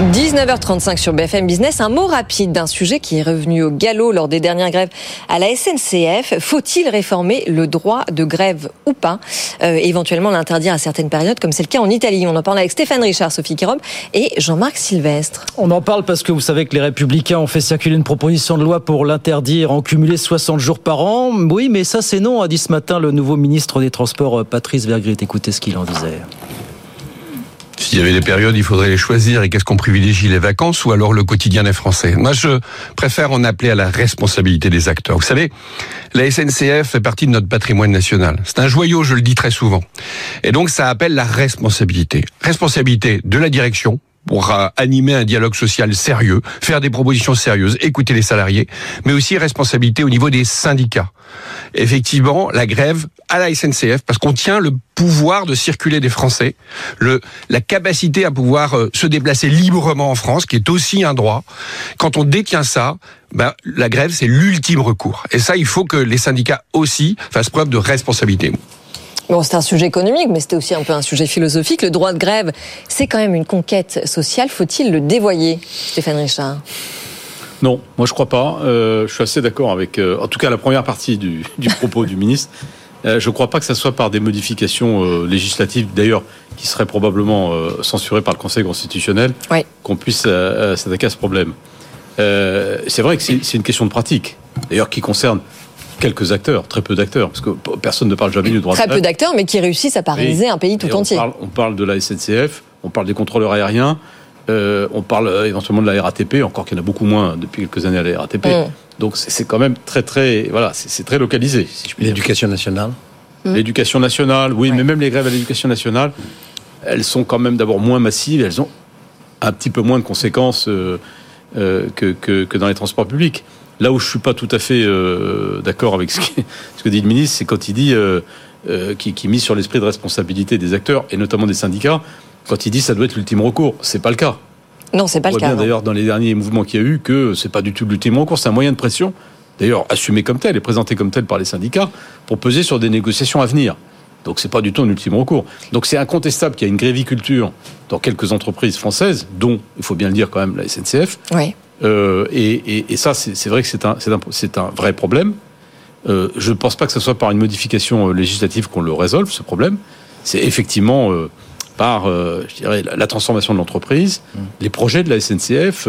19h35 sur BFM Business, un mot rapide d'un sujet qui est revenu au galop lors des dernières grèves à la SNCF. Faut-il réformer le droit de grève ou pas? Euh, Éventuellement l'interdire à certaines périodes, comme c'est le cas en Italie. On en parle avec Stéphane Richard, Sophie Kérom et Jean-Marc Sylvestre. On en parle parce que vous savez que les Républicains ont fait circuler une proposition de loi pour l'interdire en cumulé 60 jours par an. Oui, mais ça c'est non, a dit ce matin le nouveau ministre des Transports, Patrice Vergrit. Écoutez ce qu'il en disait. S'il y avait des périodes, il faudrait les choisir. Et qu'est-ce qu'on privilégie, les vacances ou alors le quotidien des Français? Moi, je préfère en appeler à la responsabilité des acteurs. Vous savez, la SNCF fait partie de notre patrimoine national. C'est un joyau, je le dis très souvent. Et donc, ça appelle la responsabilité. Responsabilité de la direction, pour animer un dialogue social sérieux, faire des propositions sérieuses, écouter les salariés, mais aussi responsabilité au niveau des syndicats. Effectivement, la grève à la SNCF, parce qu'on tient le pouvoir de circuler des Français, le, la capacité à pouvoir euh, se déplacer librement en France, qui est aussi un droit. Quand on détient ça, ben, la grève, c'est l'ultime recours. Et ça, il faut que les syndicats aussi fassent preuve de responsabilité. Bon, c'est un sujet économique, mais c'était aussi un peu un sujet philosophique. Le droit de grève, c'est quand même une conquête sociale. Faut-il le dévoyer, Stéphane Richard? Non, moi je crois pas. Euh, je suis assez d'accord avec, euh, en tout cas, la première partie du, du propos du ministre. Euh, je ne crois pas que ça soit par des modifications législatives, d'ailleurs, qui seraient probablement censurées par le Conseil constitutionnel, oui. qu'on puisse s'attaquer à ce problème. c'est vrai que c'est une question de pratique, d'ailleurs, qui concerne quelques acteurs, très peu d'acteurs, parce que personne ne parle jamais du droit très de Très peu d'acteurs, mais qui réussissent à paralyser un pays tout on entier. Parle, on parle de la SNCF, on parle des contrôleurs aériens, euh, on parle éventuellement de la RATP, encore qu'il y en a beaucoup moins depuis quelques années à la RATP. Mm. Donc c'est quand même très très voilà, c'est très localisé. Si L'éducation nationale. Mm. L'éducation nationale, oui, ouais. mais même les grèves à l'éducation nationale, elles sont quand même d'abord moins massives, elles ont un petit peu moins de conséquences euh, euh, que, que, que, dans les transports publics. Là où je suis pas tout à fait euh, d'accord avec ce, qui, ce, que dit le ministre, c'est quand il dit euh, qui, qui mise sur l'esprit de responsabilité des acteurs et notamment des syndicats quand il dit ça doit être l'ultime recours. C'est pas le cas. Non, c'est pas le cas. bien d'ailleurs dans les derniers mouvements qu'il y a eu que c'est pas du tout l'ultime recours, c'est un moyen de pression, d'ailleurs assumé comme tel et présenté comme tel par les syndicats, pour peser sur des négociations à venir. Donc c'est pas du tout un ultime recours. Donc c'est incontestable qu'il y a une gréviculture dans quelques entreprises françaises, dont il faut bien le dire quand même la SNCF. Oui. Euh, et, et, et, ça, c'est vrai que c'est un, un, un, vrai problème. Euh, je ne pense pas que ce soit par une modification législative qu'on le résolve, ce problème. C'est effectivement euh, par, euh, je dirais, la, la transformation de l'entreprise, mmh. les projets de la SNCF.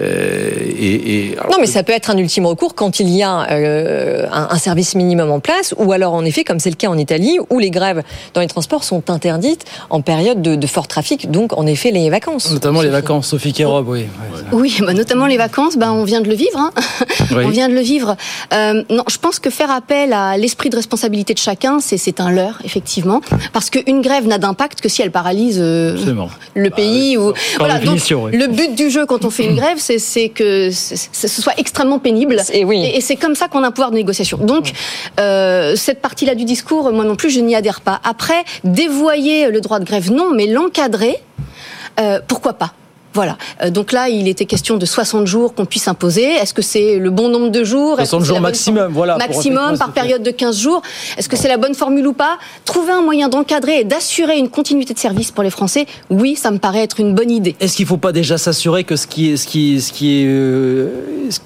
Euh, et, et, alors, non, mais ça peut être un ultime recours quand il y a euh, un, un, service minimum en place, ou alors en effet, comme c'est le cas en Italie, où les grèves dans les transports sont interdites en période de, de fort trafic, donc en effet les vacances. Notamment les vacances, Sophie Kérob, oui. Oui, bah, notamment les vacances, bah, on vient de le vivre. Hein. Oui. on vient de le vivre. Euh, non, je pense que faire appel à l'esprit de responsabilité de chacun, c'est un leurre, effectivement, parce qu'une grève n'a d'impact que si elle paralyse euh, le bah, pays. oui, ou voilà, donc, oui. le but du jeu quand on fait une grève, c'est que ce soit extrêmement pénible. Et, oui. et, et c'est comme ça qu'on a un pouvoir de négociation. Donc, euh, cette partie-là du discours, moi non plus, je n'y adhère pas. Après, dévoyer le droit de grève, non, mais l'encadrer, euh, pourquoi pas? Voilà. Euh, donc là, il était question de 60 jours qu'on puisse imposer. Est-ce que c'est le bon nombre de jours? 60 jours maximum, voilà. Maximum par période de 15 jours. Est-ce que c'est la bonne formule ou pas? Trouver un moyen d'encadrer et d'assurer une continuité de service pour les Français, oui, ça me paraît être une bonne idée. Est-ce qu'il ne faut pas déjà s'assurer que ce qui est, ce qui, ce qui est, euh, ce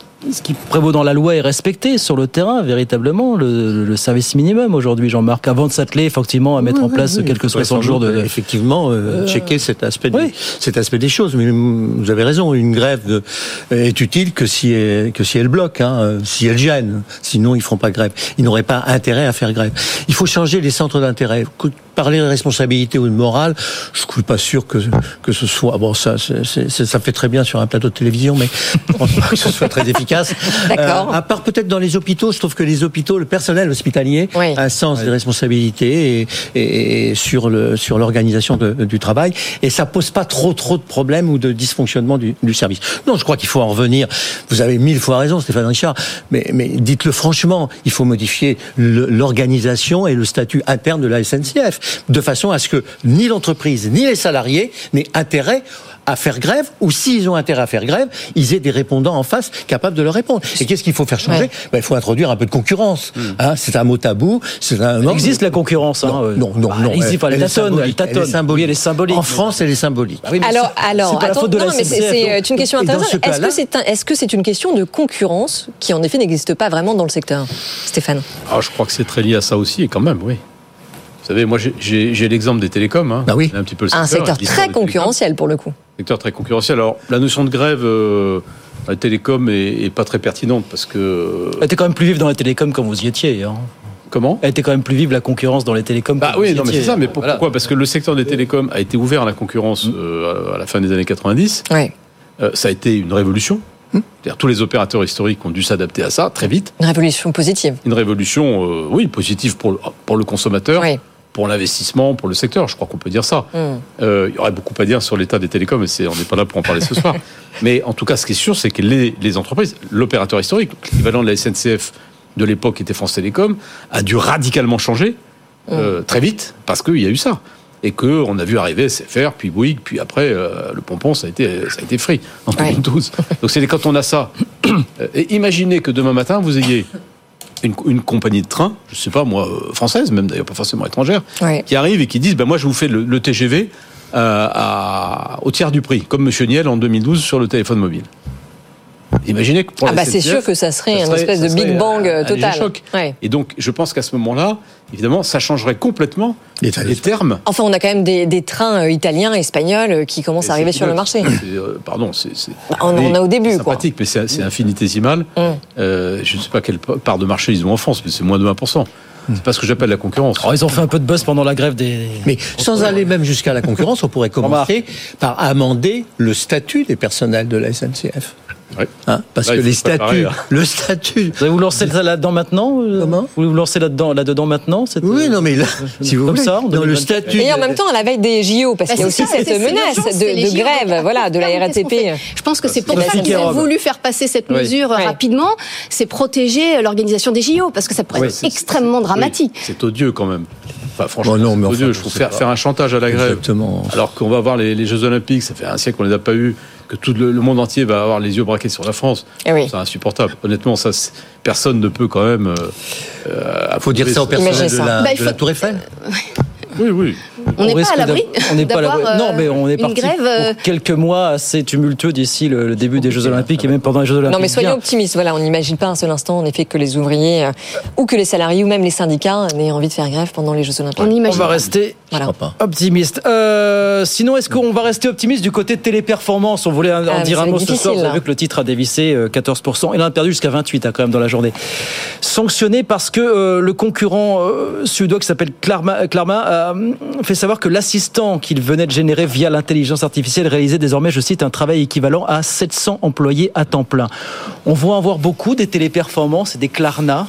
qui prévaut dans la loi est respecté sur le terrain, véritablement, le, le service minimum aujourd'hui, Jean-Marc, avant de s'atteler effectivement à mettre oui, en place oui, quelques 60 jours de... Effectivement, euh, euh... checker cet aspect, des, cet aspect des choses. Mais vous avez raison, une grève de, est utile que si elle, que si elle bloque, hein, si elle gêne. Sinon, ils ne feront pas grève. Ils n'auraient pas intérêt à faire grève. Il faut changer les centres d'intérêt parler de responsabilité ou de morale, je ne suis pas sûr que, que ce soit. Bon, ça, c est, c est, ça fait très bien sur un plateau de télévision, mais je pense pas que ce soit très efficace. Efficace. D'accord. à part peut-être dans les hôpitaux, je trouve que les hôpitaux, le personnel hospitalier, a un sens des responsabilités et, et sur le sur l'organisation du travail, et ça pose pas trop trop de problèmes ou de dysfonctionnement du, du service. Non, je crois qu'il faut en revenir. Vous avez mille fois raison, Stéphane Richard, mais, mais dites-le franchement, il faut modifier l'organisation et le statut interne de la SNCF de façon à ce que ni l'entreprise ni les salariés n'aient intérêt à faire grève, ou s'ils ont intérêt à faire grève, ils aient des répondants en face capables de leur répondre. Et qu'est-ce qu'il faut faire changer ben, Il faut introduire un peu de concurrence. Hmm. Hein, c'est un mot tabou. C'est un. Il existe la concurrence. Non, hein, non, non. Bah, non elle, existe, elle, elle, tâtonne, elle, tâtonne. elle, est symbolique. Oui, elle est symbolique. En France, elle est symbolique. Bah oui, alors, alors, attends, non, mais c'est une question intéressante. Est-ce que c'est est -ce c'est une question de concurrence qui, en effet, n'existe pas vraiment dans le secteur, Stéphane? Ah, Je crois que c'est très lié à ça aussi, et quand même, oui. Vous savez, moi, j'ai l'exemple des télécoms. Hein. Ah oui. Un petit peu le secteur, un secteur très concurrentiel pour le coup. Secteur très concurrentiel. Alors, la notion de grève. Euh, la télécom est, pas très pertinente parce que. Elle était quand même plus vive dans la télécom quand vous y étiez. Hein. Comment? Elle était quand même plus vive la concurrence dans les télécoms. Bah oui, non, mais c'est ça. Mais pourquoi? Parce que le secteur des télécoms a été ouvert à la concurrence euh, à la fin des années 90. Ouais. Euh, ça a été une révolution. Hum. Tous les opérateurs historiques ont dû s'adapter à ça très vite. Une révolution positive. Une révolution, euh, oui, positive pour, pour le consommateur. Oui pour l'investissement, pour le secteur. Je crois qu'on peut dire ça. Mm. Euh, il y aurait beaucoup à dire sur l'état des télécoms, mais on n'est pas là pour en parler ce soir. Mais en tout cas, ce qui est sûr, c'est que les, les entreprises, l'opérateur historique, l'équivalent de la SNCF de l'époque qui était France Télécom, a dû radicalement changer mm. euh, très vite parce qu'il y a eu ça. Et qu'on a vu arriver SFR, puis Bouygues, puis après, euh, le pompon, ça a été, ça a été free en 2012. Donc c'est quand on a ça. et imaginez que demain matin, vous ayez une, compagnie de train, je sais pas moi, euh, française même d'ailleurs, pas forcément étrangère, qui arrive et qui disent, ben moi je vous fais le, TGV euh, à, au tiers du prix, comme Monsieur Niel en 2012 sur le téléphone mobile. Imaginez que pour ah bah c'est sûr que ça serait, une espèce de Big Bang euh, total. Choc. Et donc, je pense qu'à ce moment-là, évidemment, ça changerait complètement les, termes. Enfin, on a quand même des, des trains euh, italiens, espagnols euh, qui commencent à arriver sur le marché. pardon, c'est. Bah, on, on, a au début, sympathique, mais c'est infinitésimal. Mm. je ne sais pas quelle part de marché ils ont en France, mais c'est moins de 1%. C'est pas ce que j'appelle la concurrence. ils ont fait un peu de buzz pendant la grève des. Mais sans aller même jusqu'à la concurrence, on pourrait commencer par amender le statut des personnels de la SNCF. Hein, parce que les statuts, hein. le statut. Vous allez vous lancer là-dedans maintenant euh, Comment Vous voulez vous lancer là-dedans, là-dedans maintenant Oui, non, mais là, si vous comme ça, dans le statut. Et en même temps, à la veille des JO, parce bah, qu'il y a aussi cette menace de, grève, voilà, de la RATP. Je pense que c'est pour ça qu'ils ont voulu faire passer cette mesure rapidement, c'est protéger l'organisation des JO, parce que ça pourrait être extrêmement dramatique. C'est odieux quand même. Enfin, franchement, non, mais odieux. je trouve faire, faire un chantage à la grève. Exactement. Alors qu'on va voir les, les Jeux Olympiques, ça fait un siècle qu'on les a pas eu que tout le, monde entier va avoir les yeux braqués sur la France. Eh c'est insupportable. Honnêtement, ça, personne ne peut quand même. Il euh, faut dire ça au personnel de la, bah, de la Tour Eiffel. Oui, oui. On n'est pas à l'abri. On n'est pas à l'abri. Non, mais on est parti grève, pour euh, quelques mois assez tumultueux d'ici le, début des Jeux Olympiques et même pendant les Jeux Olympiques. Non, mais soyons optimistes. Voilà, on n'imagine pas un seul instant, en effet, que les ouvriers euh, ou que les salariés ou même les syndicats n'aient envie de faire grève pendant les Jeux Olympiques. On, va rester voilà. optimiste. Euh, sinon, est-ce qu'on va rester optimiste du côté de téléperformance? On voulait en ah, dire un mot ce soir. Vous avez vu que le titre a dévissé 14%. Il en a perdu jusqu'à 28 hein, quand même dans la journée. Sanctionné parce que le concurrent suédois qui s'appelle Klarma, Klarma fait savoir que l'assistant qu'il venait de générer via l'intelligence artificielle réalisait désormais, je cite, un travail équivalent à 700 employés à temps plein. On va en voir beaucoup des téléperformances des Klarna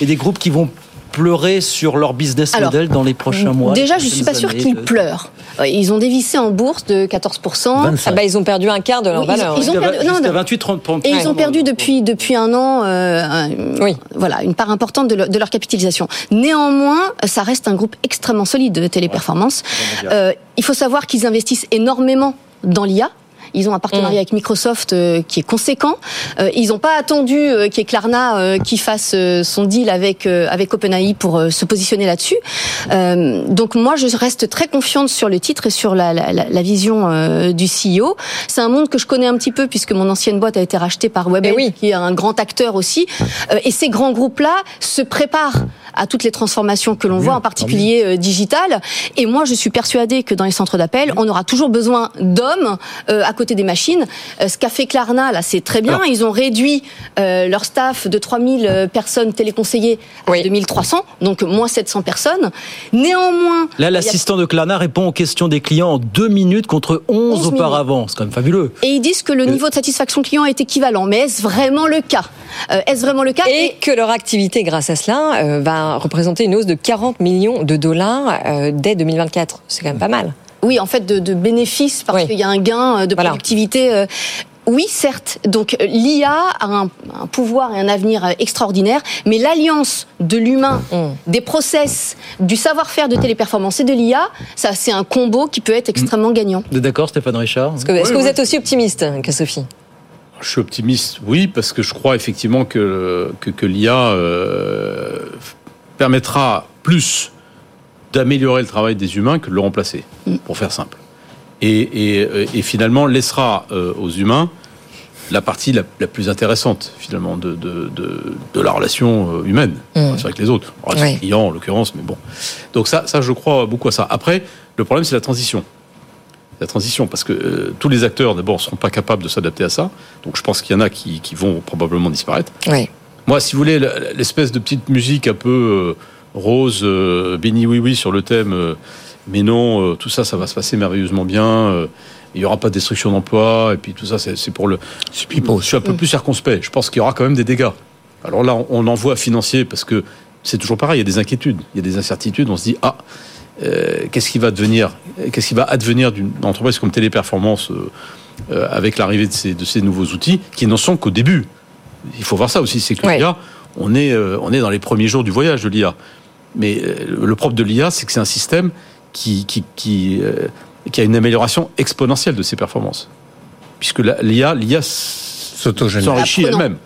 et des groupes qui vont pleurer sur leur business model dans les prochains mois Déjà, je ne suis pas sûr qu'ils pleurent. Euh, ils ont dévissé en bourse de 14%. Ah bah, ils ont perdu un quart de leur valeur. Ils, ont perdu, non, 28, 30, Et ils ont perdu depuis, depuis un an euh, oui. voilà, une part importante de, leur, capitalisation. Néanmoins, ça reste un groupe extrêmement solide de téléperformance. Euh, il faut savoir qu'ils investissent énormément dans l'IA. Ils ont un partenariat mm. avec Microsoft euh, qui est conséquent. Euh, ils n'ont pas attendu euh, qu'il y ait Klarna qui fasse son deal avec avec OpenAI pour se positionner là-dessus. donc moi, je reste très confiante sur le titre et sur la, la, la vision du CEO. C'est un monde que je connais un petit peu puisque mon ancienne boîte a été rachetée par WebM, eh oui. qui est un grand acteur aussi. et ces grands groupes-là se préparent à toutes les transformations que l'on voit, en particulier euh, digitales. Et moi, je suis persuadée que dans les centres d'appel, on aura toujours besoin d'hommes euh, à côté des machines. Euh, ce qu'a fait Klarna, là, c'est très bien. Ils ont réduit euh, leur staff de 3000 euh, personnes téléconseillées à 2300, donc moins 700 personnes. Néanmoins... Là, a- l'assistant de Klarna répond aux questions des clients en deux minutes contre 11, 11 auparavant. C'est quand même fabuleux. Et ils disent que le niveau de satisfaction client est équivalent. Mais est-ce vraiment le cas? Euh, Est-ce vraiment le cas? Et que leur activité, grâce à cela, euh, va représenter une hausse de 40 millions de dollars euh, dès 2024. C'est quand même pas mal. Oui, en fait, de, de bénéfices, parce qu'il y a un gain euh, de productivité. euh, oui, certes. Donc l'IA a un, un pouvoir et un avenir extraordinaire, mais l'alliance de l'humain, des process, du savoir-faire de téléperformance et de l'IA, ça c'est un combo qui peut être extrêmement gagnant. Vous êtes d'accord, Stéphane Richard Est-ce que, est-ce que vous êtes aussi optimiste que Sophie? Je suis optimiste, oui, parce que je crois effectivement que, que, que l'IA euh, permettra plus d'améliorer le travail des humains que de le remplacer, pour faire simple. Et, et, et finalement laissera euh, aux humains la partie la, la plus intéressante finalement de, de, de, de la relation euh, humaine. Mm. Que les autres, la relation Oui. client en l'occurrence, mais bon. Donc ça, ça, je crois beaucoup à ça. Après, le problème c'est la transition la transition, parce que euh, tous les acteurs, d'abord, ne seront pas capables de s'adapter à ça. Donc je pense qu'il y en a qui, qui vont probablement disparaître. Oui. Moi, si vous voulez, l'espèce de petite musique un peu euh, rose, euh, béni oui oui sur le thème, euh, mais non, tout ça, ça va se passer merveilleusement bien. il n'y aura pas de destruction d'emplois, et puis tout ça, c'est pour le. Je suis un peu plus circonspect. Je pense qu'il y aura quand même des dégâts. Alors là, on, on en voit financier parce que c'est toujours pareil. Il y a des inquiétudes, il y a des incertitudes. On se dit ah, euh, qu'est-ce qui va devenir, qu'est-ce qui va advenir d'une entreprise comme Téléperformance euh, euh, avec l'arrivée de ces, de ces nouveaux outils qui n'en sont qu'au début? Il faut voir ça aussi, c'est que l'IA, on est, euh, on est dans les premiers jours du voyage de l'IA. Mais euh, le propre de l'IA, c'est que c'est un système qui, qui, qui, euh, qui a une amélioration exponentielle de ses performances. Puisque l'IA, l'IA s'enrichit elle-même.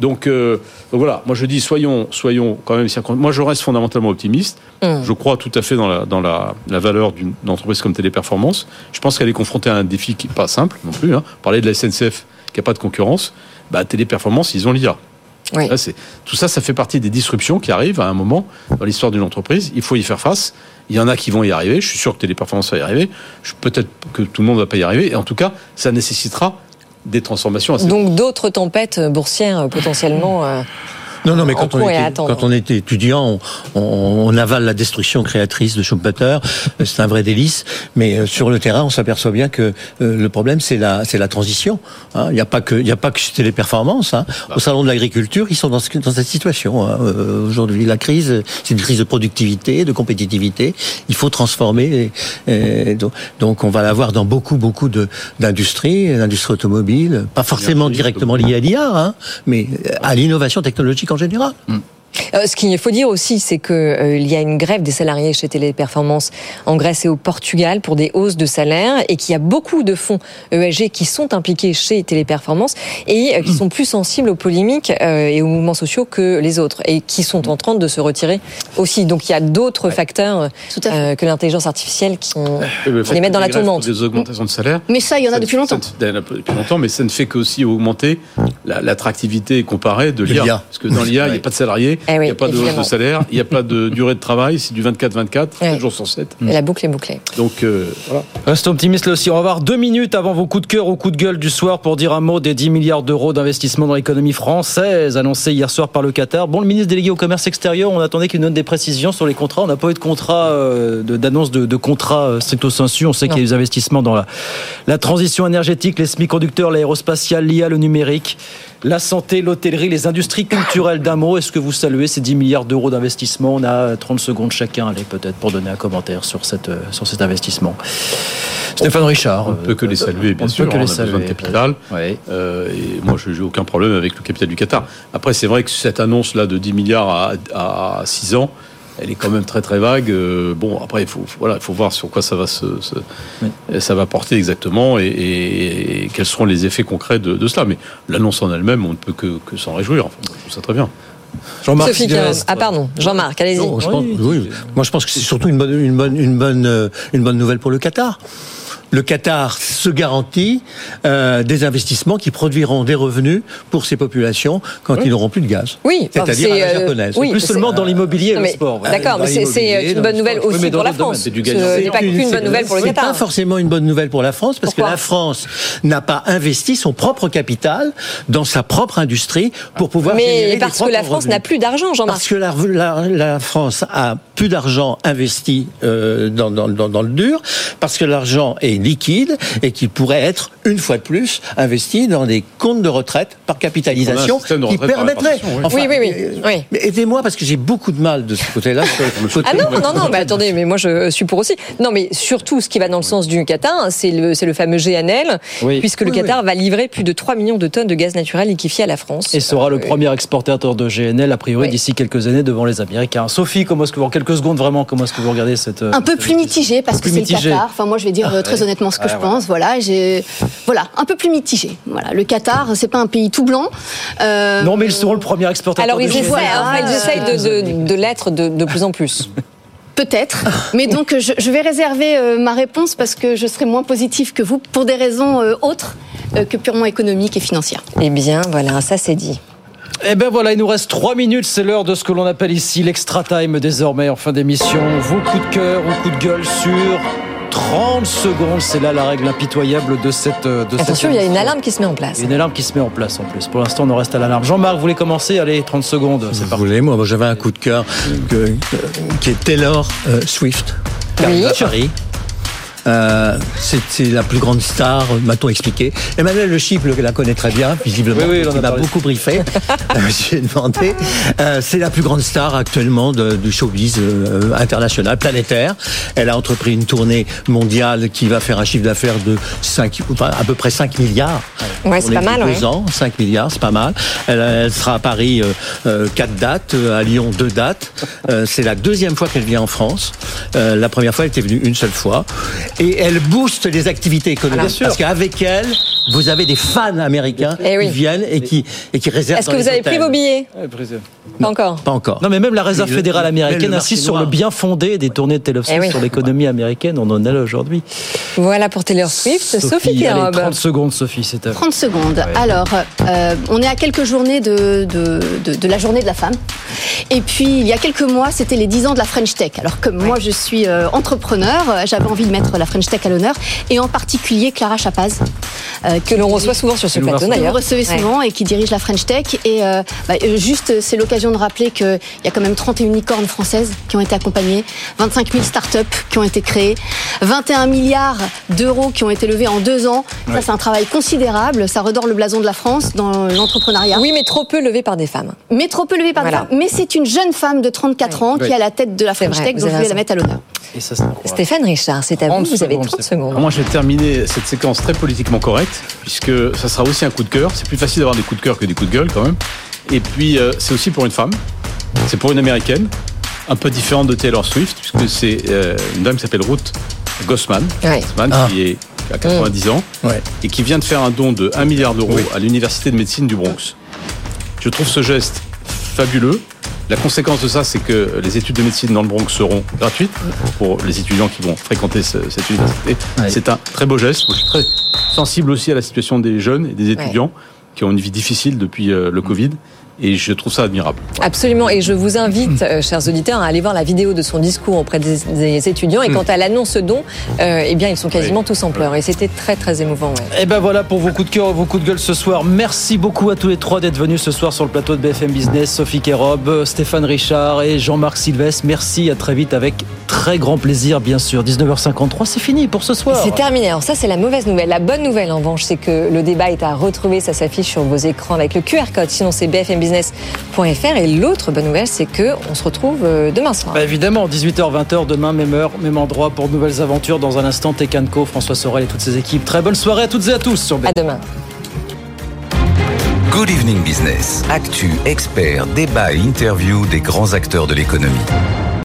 Donc, euh, donc voilà, moi je dis soyons, soyons quand même Moi je reste fondamentalement optimiste. Je crois tout à fait dans la, dans la, la valeur d'une entreprise comme Téléperformance. Je pense qu'elle est confrontée à un défi qui n'est pas simple non plus. Hein. Parler de la SNCF qui n'a pas de concurrence, bah, Téléperformance, ils ont l'IA. Là, c'est- tout ça, ça fait partie des disruptions qui arrivent à un moment dans l'histoire d'une entreprise. Il faut y faire face. Il y en a qui vont y arriver. Je suis sûr que Téléperformance va y arriver. Peut-être que tout le monde ne va pas y arriver. Et en tout cas, ça nécessitera des transformations assez Donc d'autres tempêtes boursières euh, potentiellement. Euh, Non, non, mais quand on, était, attendre. quand on était étudiant, on, on- on avale la destruction créatrice de Schumpeter. C'est un vrai délice. Mais euh, sur le terrain, on s'aperçoit bien que euh, le problème, c'est la, c'est la transition. hein. Il n'y a pas que, il n'y a pas que chez les performances. hein. Au salon de l'agriculture, ils sont dans, ce- dans cette situation hein. Euh, aujourd'hui. La crise, c'est une crise de productivité, de compétitivité. Il faut transformer. et- et donc, donc, on va l'avoir dans beaucoup, beaucoup de d'industries, l'industrie automobile, pas forcément directement liée à l'IA, hein, mais à l'innovation technologique en général. Euh, ce qu'il faut dire aussi, c'est que euh, il y a une grève des salariés chez Téléperformance en Grèce et au Portugal pour des hausses de salaire et qu'il y a beaucoup de fonds ESG qui sont impliqués chez Téléperformance et euh, qui sont plus sensibles aux polémiques euh, et aux mouvements sociaux que les autres et qui sont en train de se retirer aussi. Donc il y a d'autres facteurs euh, que l'intelligence artificielle qui, les mettent dans la tourmente. Des augmentations de salaire. Mais ça, il y en a depuis longtemps. ça Depuis longtemps, mais ça ne fait qu'aussi augmenter la- l'attractivité comparée de l'IA. l'IA. Parce que dans l'IA, il n'y a pas de salariés, Eh il n'y a pas de hausse de salaire, il n'y a pas de durée de travail, c'est du 24-24, 7 jours sur 7. Et la boucle est bouclée. Donc euh, voilà. Restons optimistes là aussi. On va avoir deux minutes avant vos coups de cœur ou coups de gueule du soir pour dire un mot des 10 milliards d'euros d'investissement dans l'économie française annoncés hier soir par le Qatar. Bon, le ministre délégué au commerce extérieur, on attendait qu'il nous donne des précisions sur les contrats. On n'a pas eu de contrat, euh, d'annonce de, de contrat euh, stricto sensu. On sait qu'il y a des investissements dans la, la transition énergétique, les semi-conducteurs, l'aérospatial, l'IA, le numérique, la santé, l'hôtellerie, les industries culturelles. D'un mot, est-ce que vous saluez ces 10 milliards d'euros d'investissement? On a 30 secondes chacun, allez, peut-être, pour donner un commentaire sur, cette, euh, sur cet investissement. Stéphane Richard. On ne peut que les saluer, bien on ne sûr. peut que les on a besoin de capital. Euh, et moi, je n'ai aucun problème avec le capital du Qatar. Après, c'est vrai que cette annonce-là de 10 milliards à, à 6 ans, elle est quand même très très vague. Euh, bon, après, il faut, voilà, il faut voir sur quoi ça va se, se- ça va porter exactement et, et- et quels seront les effets concrets de, de cela. Mais l'annonce en elle-même, on ne peut que, que s'en réjouir. Enfin, je trouve ça très bien. Sophie Caron. Ah pardon, Jean-Marc, allez-y. Non, je pense- oui. Moi, je pense que c'est surtout une bonne, une bonne, une bonne, euh, une bonne nouvelle pour le Qatar. Le Qatar se garantit euh, des investissements qui produiront des revenus pour ces populations quand ils n'auront plus de gaz. Oui, c'est-à-dire à la euh, japonaise. Oui, plus seulement dans l'immobilier et le sport. D'accord, mais c'est une bonne nouvelle aussi pour la France. Ce n'est pas qu'une bonne nouvelle pour le Qatar. C'est pas forcément une bonne nouvelle pour la France parce que la France n'a pas investi son propre capital dans sa propre industrie pour pouvoir. Mais parce que la France n'a plus d'argent, Jean-Marc. Parce que la, France a plus d'argent investi euh, dans, dans, dans, dans, le dur, parce que l'argent est liquide et qu'il pourrait être une fois de plus investi dans des comptes de retraite par capitalisation qui permettrait. Oui. Enfin, oui, oui, oui. oui. Mais aidez-moi parce que j'ai beaucoup de mal de ce côté-là. ah non, non, non, mais attendez, mais moi je suis pour aussi. Non, mais surtout ce qui va dans le sens du Qatar, c'est le, fameux GNL, oui. puisque le Qatar va livrer plus de 3 millions de tonnes de gaz naturel liquéfié à la France. Et sera le premier exportateur de GNL, a priori, d'ici quelques années devant les Américains. Sophie, comment est-ce que vous, en quelques secondes vraiment, comment est-ce que vous regardez cette. Un peu plus mitigé parce que c'est le Qatar. Enfin, moi je vais dire ah, très honnêtement ce que ah, je pense. Voilà, j'ai. Voilà, un peu plus mitigé. Voilà, le Qatar, c'est pas un pays tout blanc. Euh... Non, mais ils seront le premier exportateur Alors, de ils essaient, ils essayent de, de, de l'être de, de plus en plus. Peut-être, mais donc je, je vais réserver euh, ma réponse parce que je serai moins positive que vous pour des raisons euh, autres euh, que purement économiques et financières. Eh bien, voilà, ça c'est dit. Eh ben voilà, il nous reste trois minutes, c'est l'heure de ce que l'on appelle ici l'extra time désormais en fin d'émission. Vos coups de cœur ou coups de gueule sur 30 secondes, c'est là la règle impitoyable de cette. De Attention, il y a une alarme qui se met en place. Une alarme qui se met en place en plus. Pour l'instant, on en reste à l'alarme. Jean-Marc, vous voulez commencer? Allez, 30 secondes, c'est parti. Vous voulez, moi, j'avais un coup de cœur que, qui est Taylor euh, Swift. Oui. Paris. Euh, c'est la plus grande star, m'a-t-on expliqué. Emmanuel Le Chip la connaît très bien, visiblement. Oui, oui, il m'a beaucoup briefé. J'ai demandé. Euh, c'est la plus grande star actuellement de, du showbiz euh, international, planétaire. Elle a entrepris une tournée mondiale qui va faire un chiffre d'affaires de 5, enfin, à peu près 5 milliards. Ouais, c'est pas mal. Deux ouais. ans, 5 milliards, c'est pas mal. Elle, elle, sera à Paris euh, 4 dates, à Lyon 2 dates. Euh, c'est la deuxième fois qu'elle vient en France. Euh, la première fois, elle était venue une seule fois et elle booste les activités économiques. Ah, parce qu'avec elle, vous avez des fans américains Eh oui. qui viennent et qui, et qui réservent. Est-ce que vous avez pris vos billets Pas encore. Pas encore. Non, mais même la réserve Mais fédérale américaine insiste sur le bien fondé des tournées de Taylor Swift Eh oui. sur l'économie américaine. On en est là aujourd'hui. Voilà pour Taylor Swift. Sophie, allez, Kérob. 30 secondes, Sophie, c'est à vous. 30 secondes. Alors, euh, on est à quelques journées de, de, de, de la journée de la femme. Et puis, il y a quelques mois, c'était les 10 ans de la French Tech. Alors, comme moi, je suis euh, entrepreneur, euh, j'avais envie de mettre la French Tech à l'honneur, et en particulier Clara Chapaz. euh, Que l'on reçoit souvent sur ce plateau reçoit. que vous d'ailleurs. recevez souvent et qui dirige la French Tech. Et euh, bah, euh, juste, c'est l'occasion de rappeler qu'il y a quand même 31 licornes françaises qui ont été accompagnées, 25 000 startups qui ont été créées, 21 milliards d'euros qui ont été levés en deux ans. Ça, c'est un travail considérable. Ça redore le blason de la France dans l'entrepreneuriat. Oui, mais trop peu levé par des femmes. Mais trop peu levé par des femmes. Mais c'est une jeune femme de 34 ans qui est à la tête de la French vrai, Tech, vous donc je vais la mettre à l'honneur. Et ça. Stéphane Richard, c'est à vous. 30 Vous avez secondes, 30 Stéphane. secondes. Moi, je vais terminer cette séquence très politiquement correcte, puisque ça sera aussi un coup de cœur. C'est plus facile d'avoir des coups de cœur que des coups de gueule, quand même. Et puis, euh, c'est aussi pour une femme. C'est pour une américaine, un peu différente de Taylor Swift, puisque c'est euh, une dame qui s'appelle Ruth Gossman, Ouais. Gossman, Ah. qui est qui a 90 ans, Ouais. et qui vient de faire un don de 1 milliard d'euros à l'université de médecine du Bronx. Je trouve ce geste fabuleux. La conséquence de ça, c'est que les études de médecine dans le Bronx seront gratuites pour les étudiants qui vont fréquenter ce- cette université. Ouais. C'est un très beau geste. Je suis très sensible aussi à la situation des jeunes et des étudiants qui ont une vie difficile depuis euh, le Covid. Et je trouve ça admirable. Absolument. Et je vous invite, euh, chers auditeurs, à aller voir la vidéo de son discours auprès des, des étudiants. Et quant à l'annonce ce don, euh, eh bien, ils sont quasiment tous en pleurs. Et c'était très, très émouvant. ouais. Et ben voilà pour vos coups de cœur et vos coups de gueule ce soir. Merci beaucoup à tous les trois d'être venus ce soir sur le plateau de BFM Business. Sophie Kérob, Stéphane Richard et Jean-Marc Sylvestre. Merci, à très vite avec très grand plaisir, bien sûr. 19h53, c'est fini pour ce soir. C'est terminé. Alors ça, c'est la mauvaise nouvelle. La bonne nouvelle, en revanche, c'est que le débat est à retrouver. Ça s'affiche sur vos écrans avec le QR code. Sinon, c'est Et l'autre bonne nouvelle, c'est que on se retrouve euh, demain soir. Bah évidemment, 18h, 20h, demain, même heure, même endroit pour de nouvelles aventures. Dans un instant, Tekanko, François Sorel et toutes ses équipes. Très bonne soirée à toutes et à tous sur BFM. À demain. Good Evening Business. Actu, experts, débat et interview des grands acteurs de l'économie.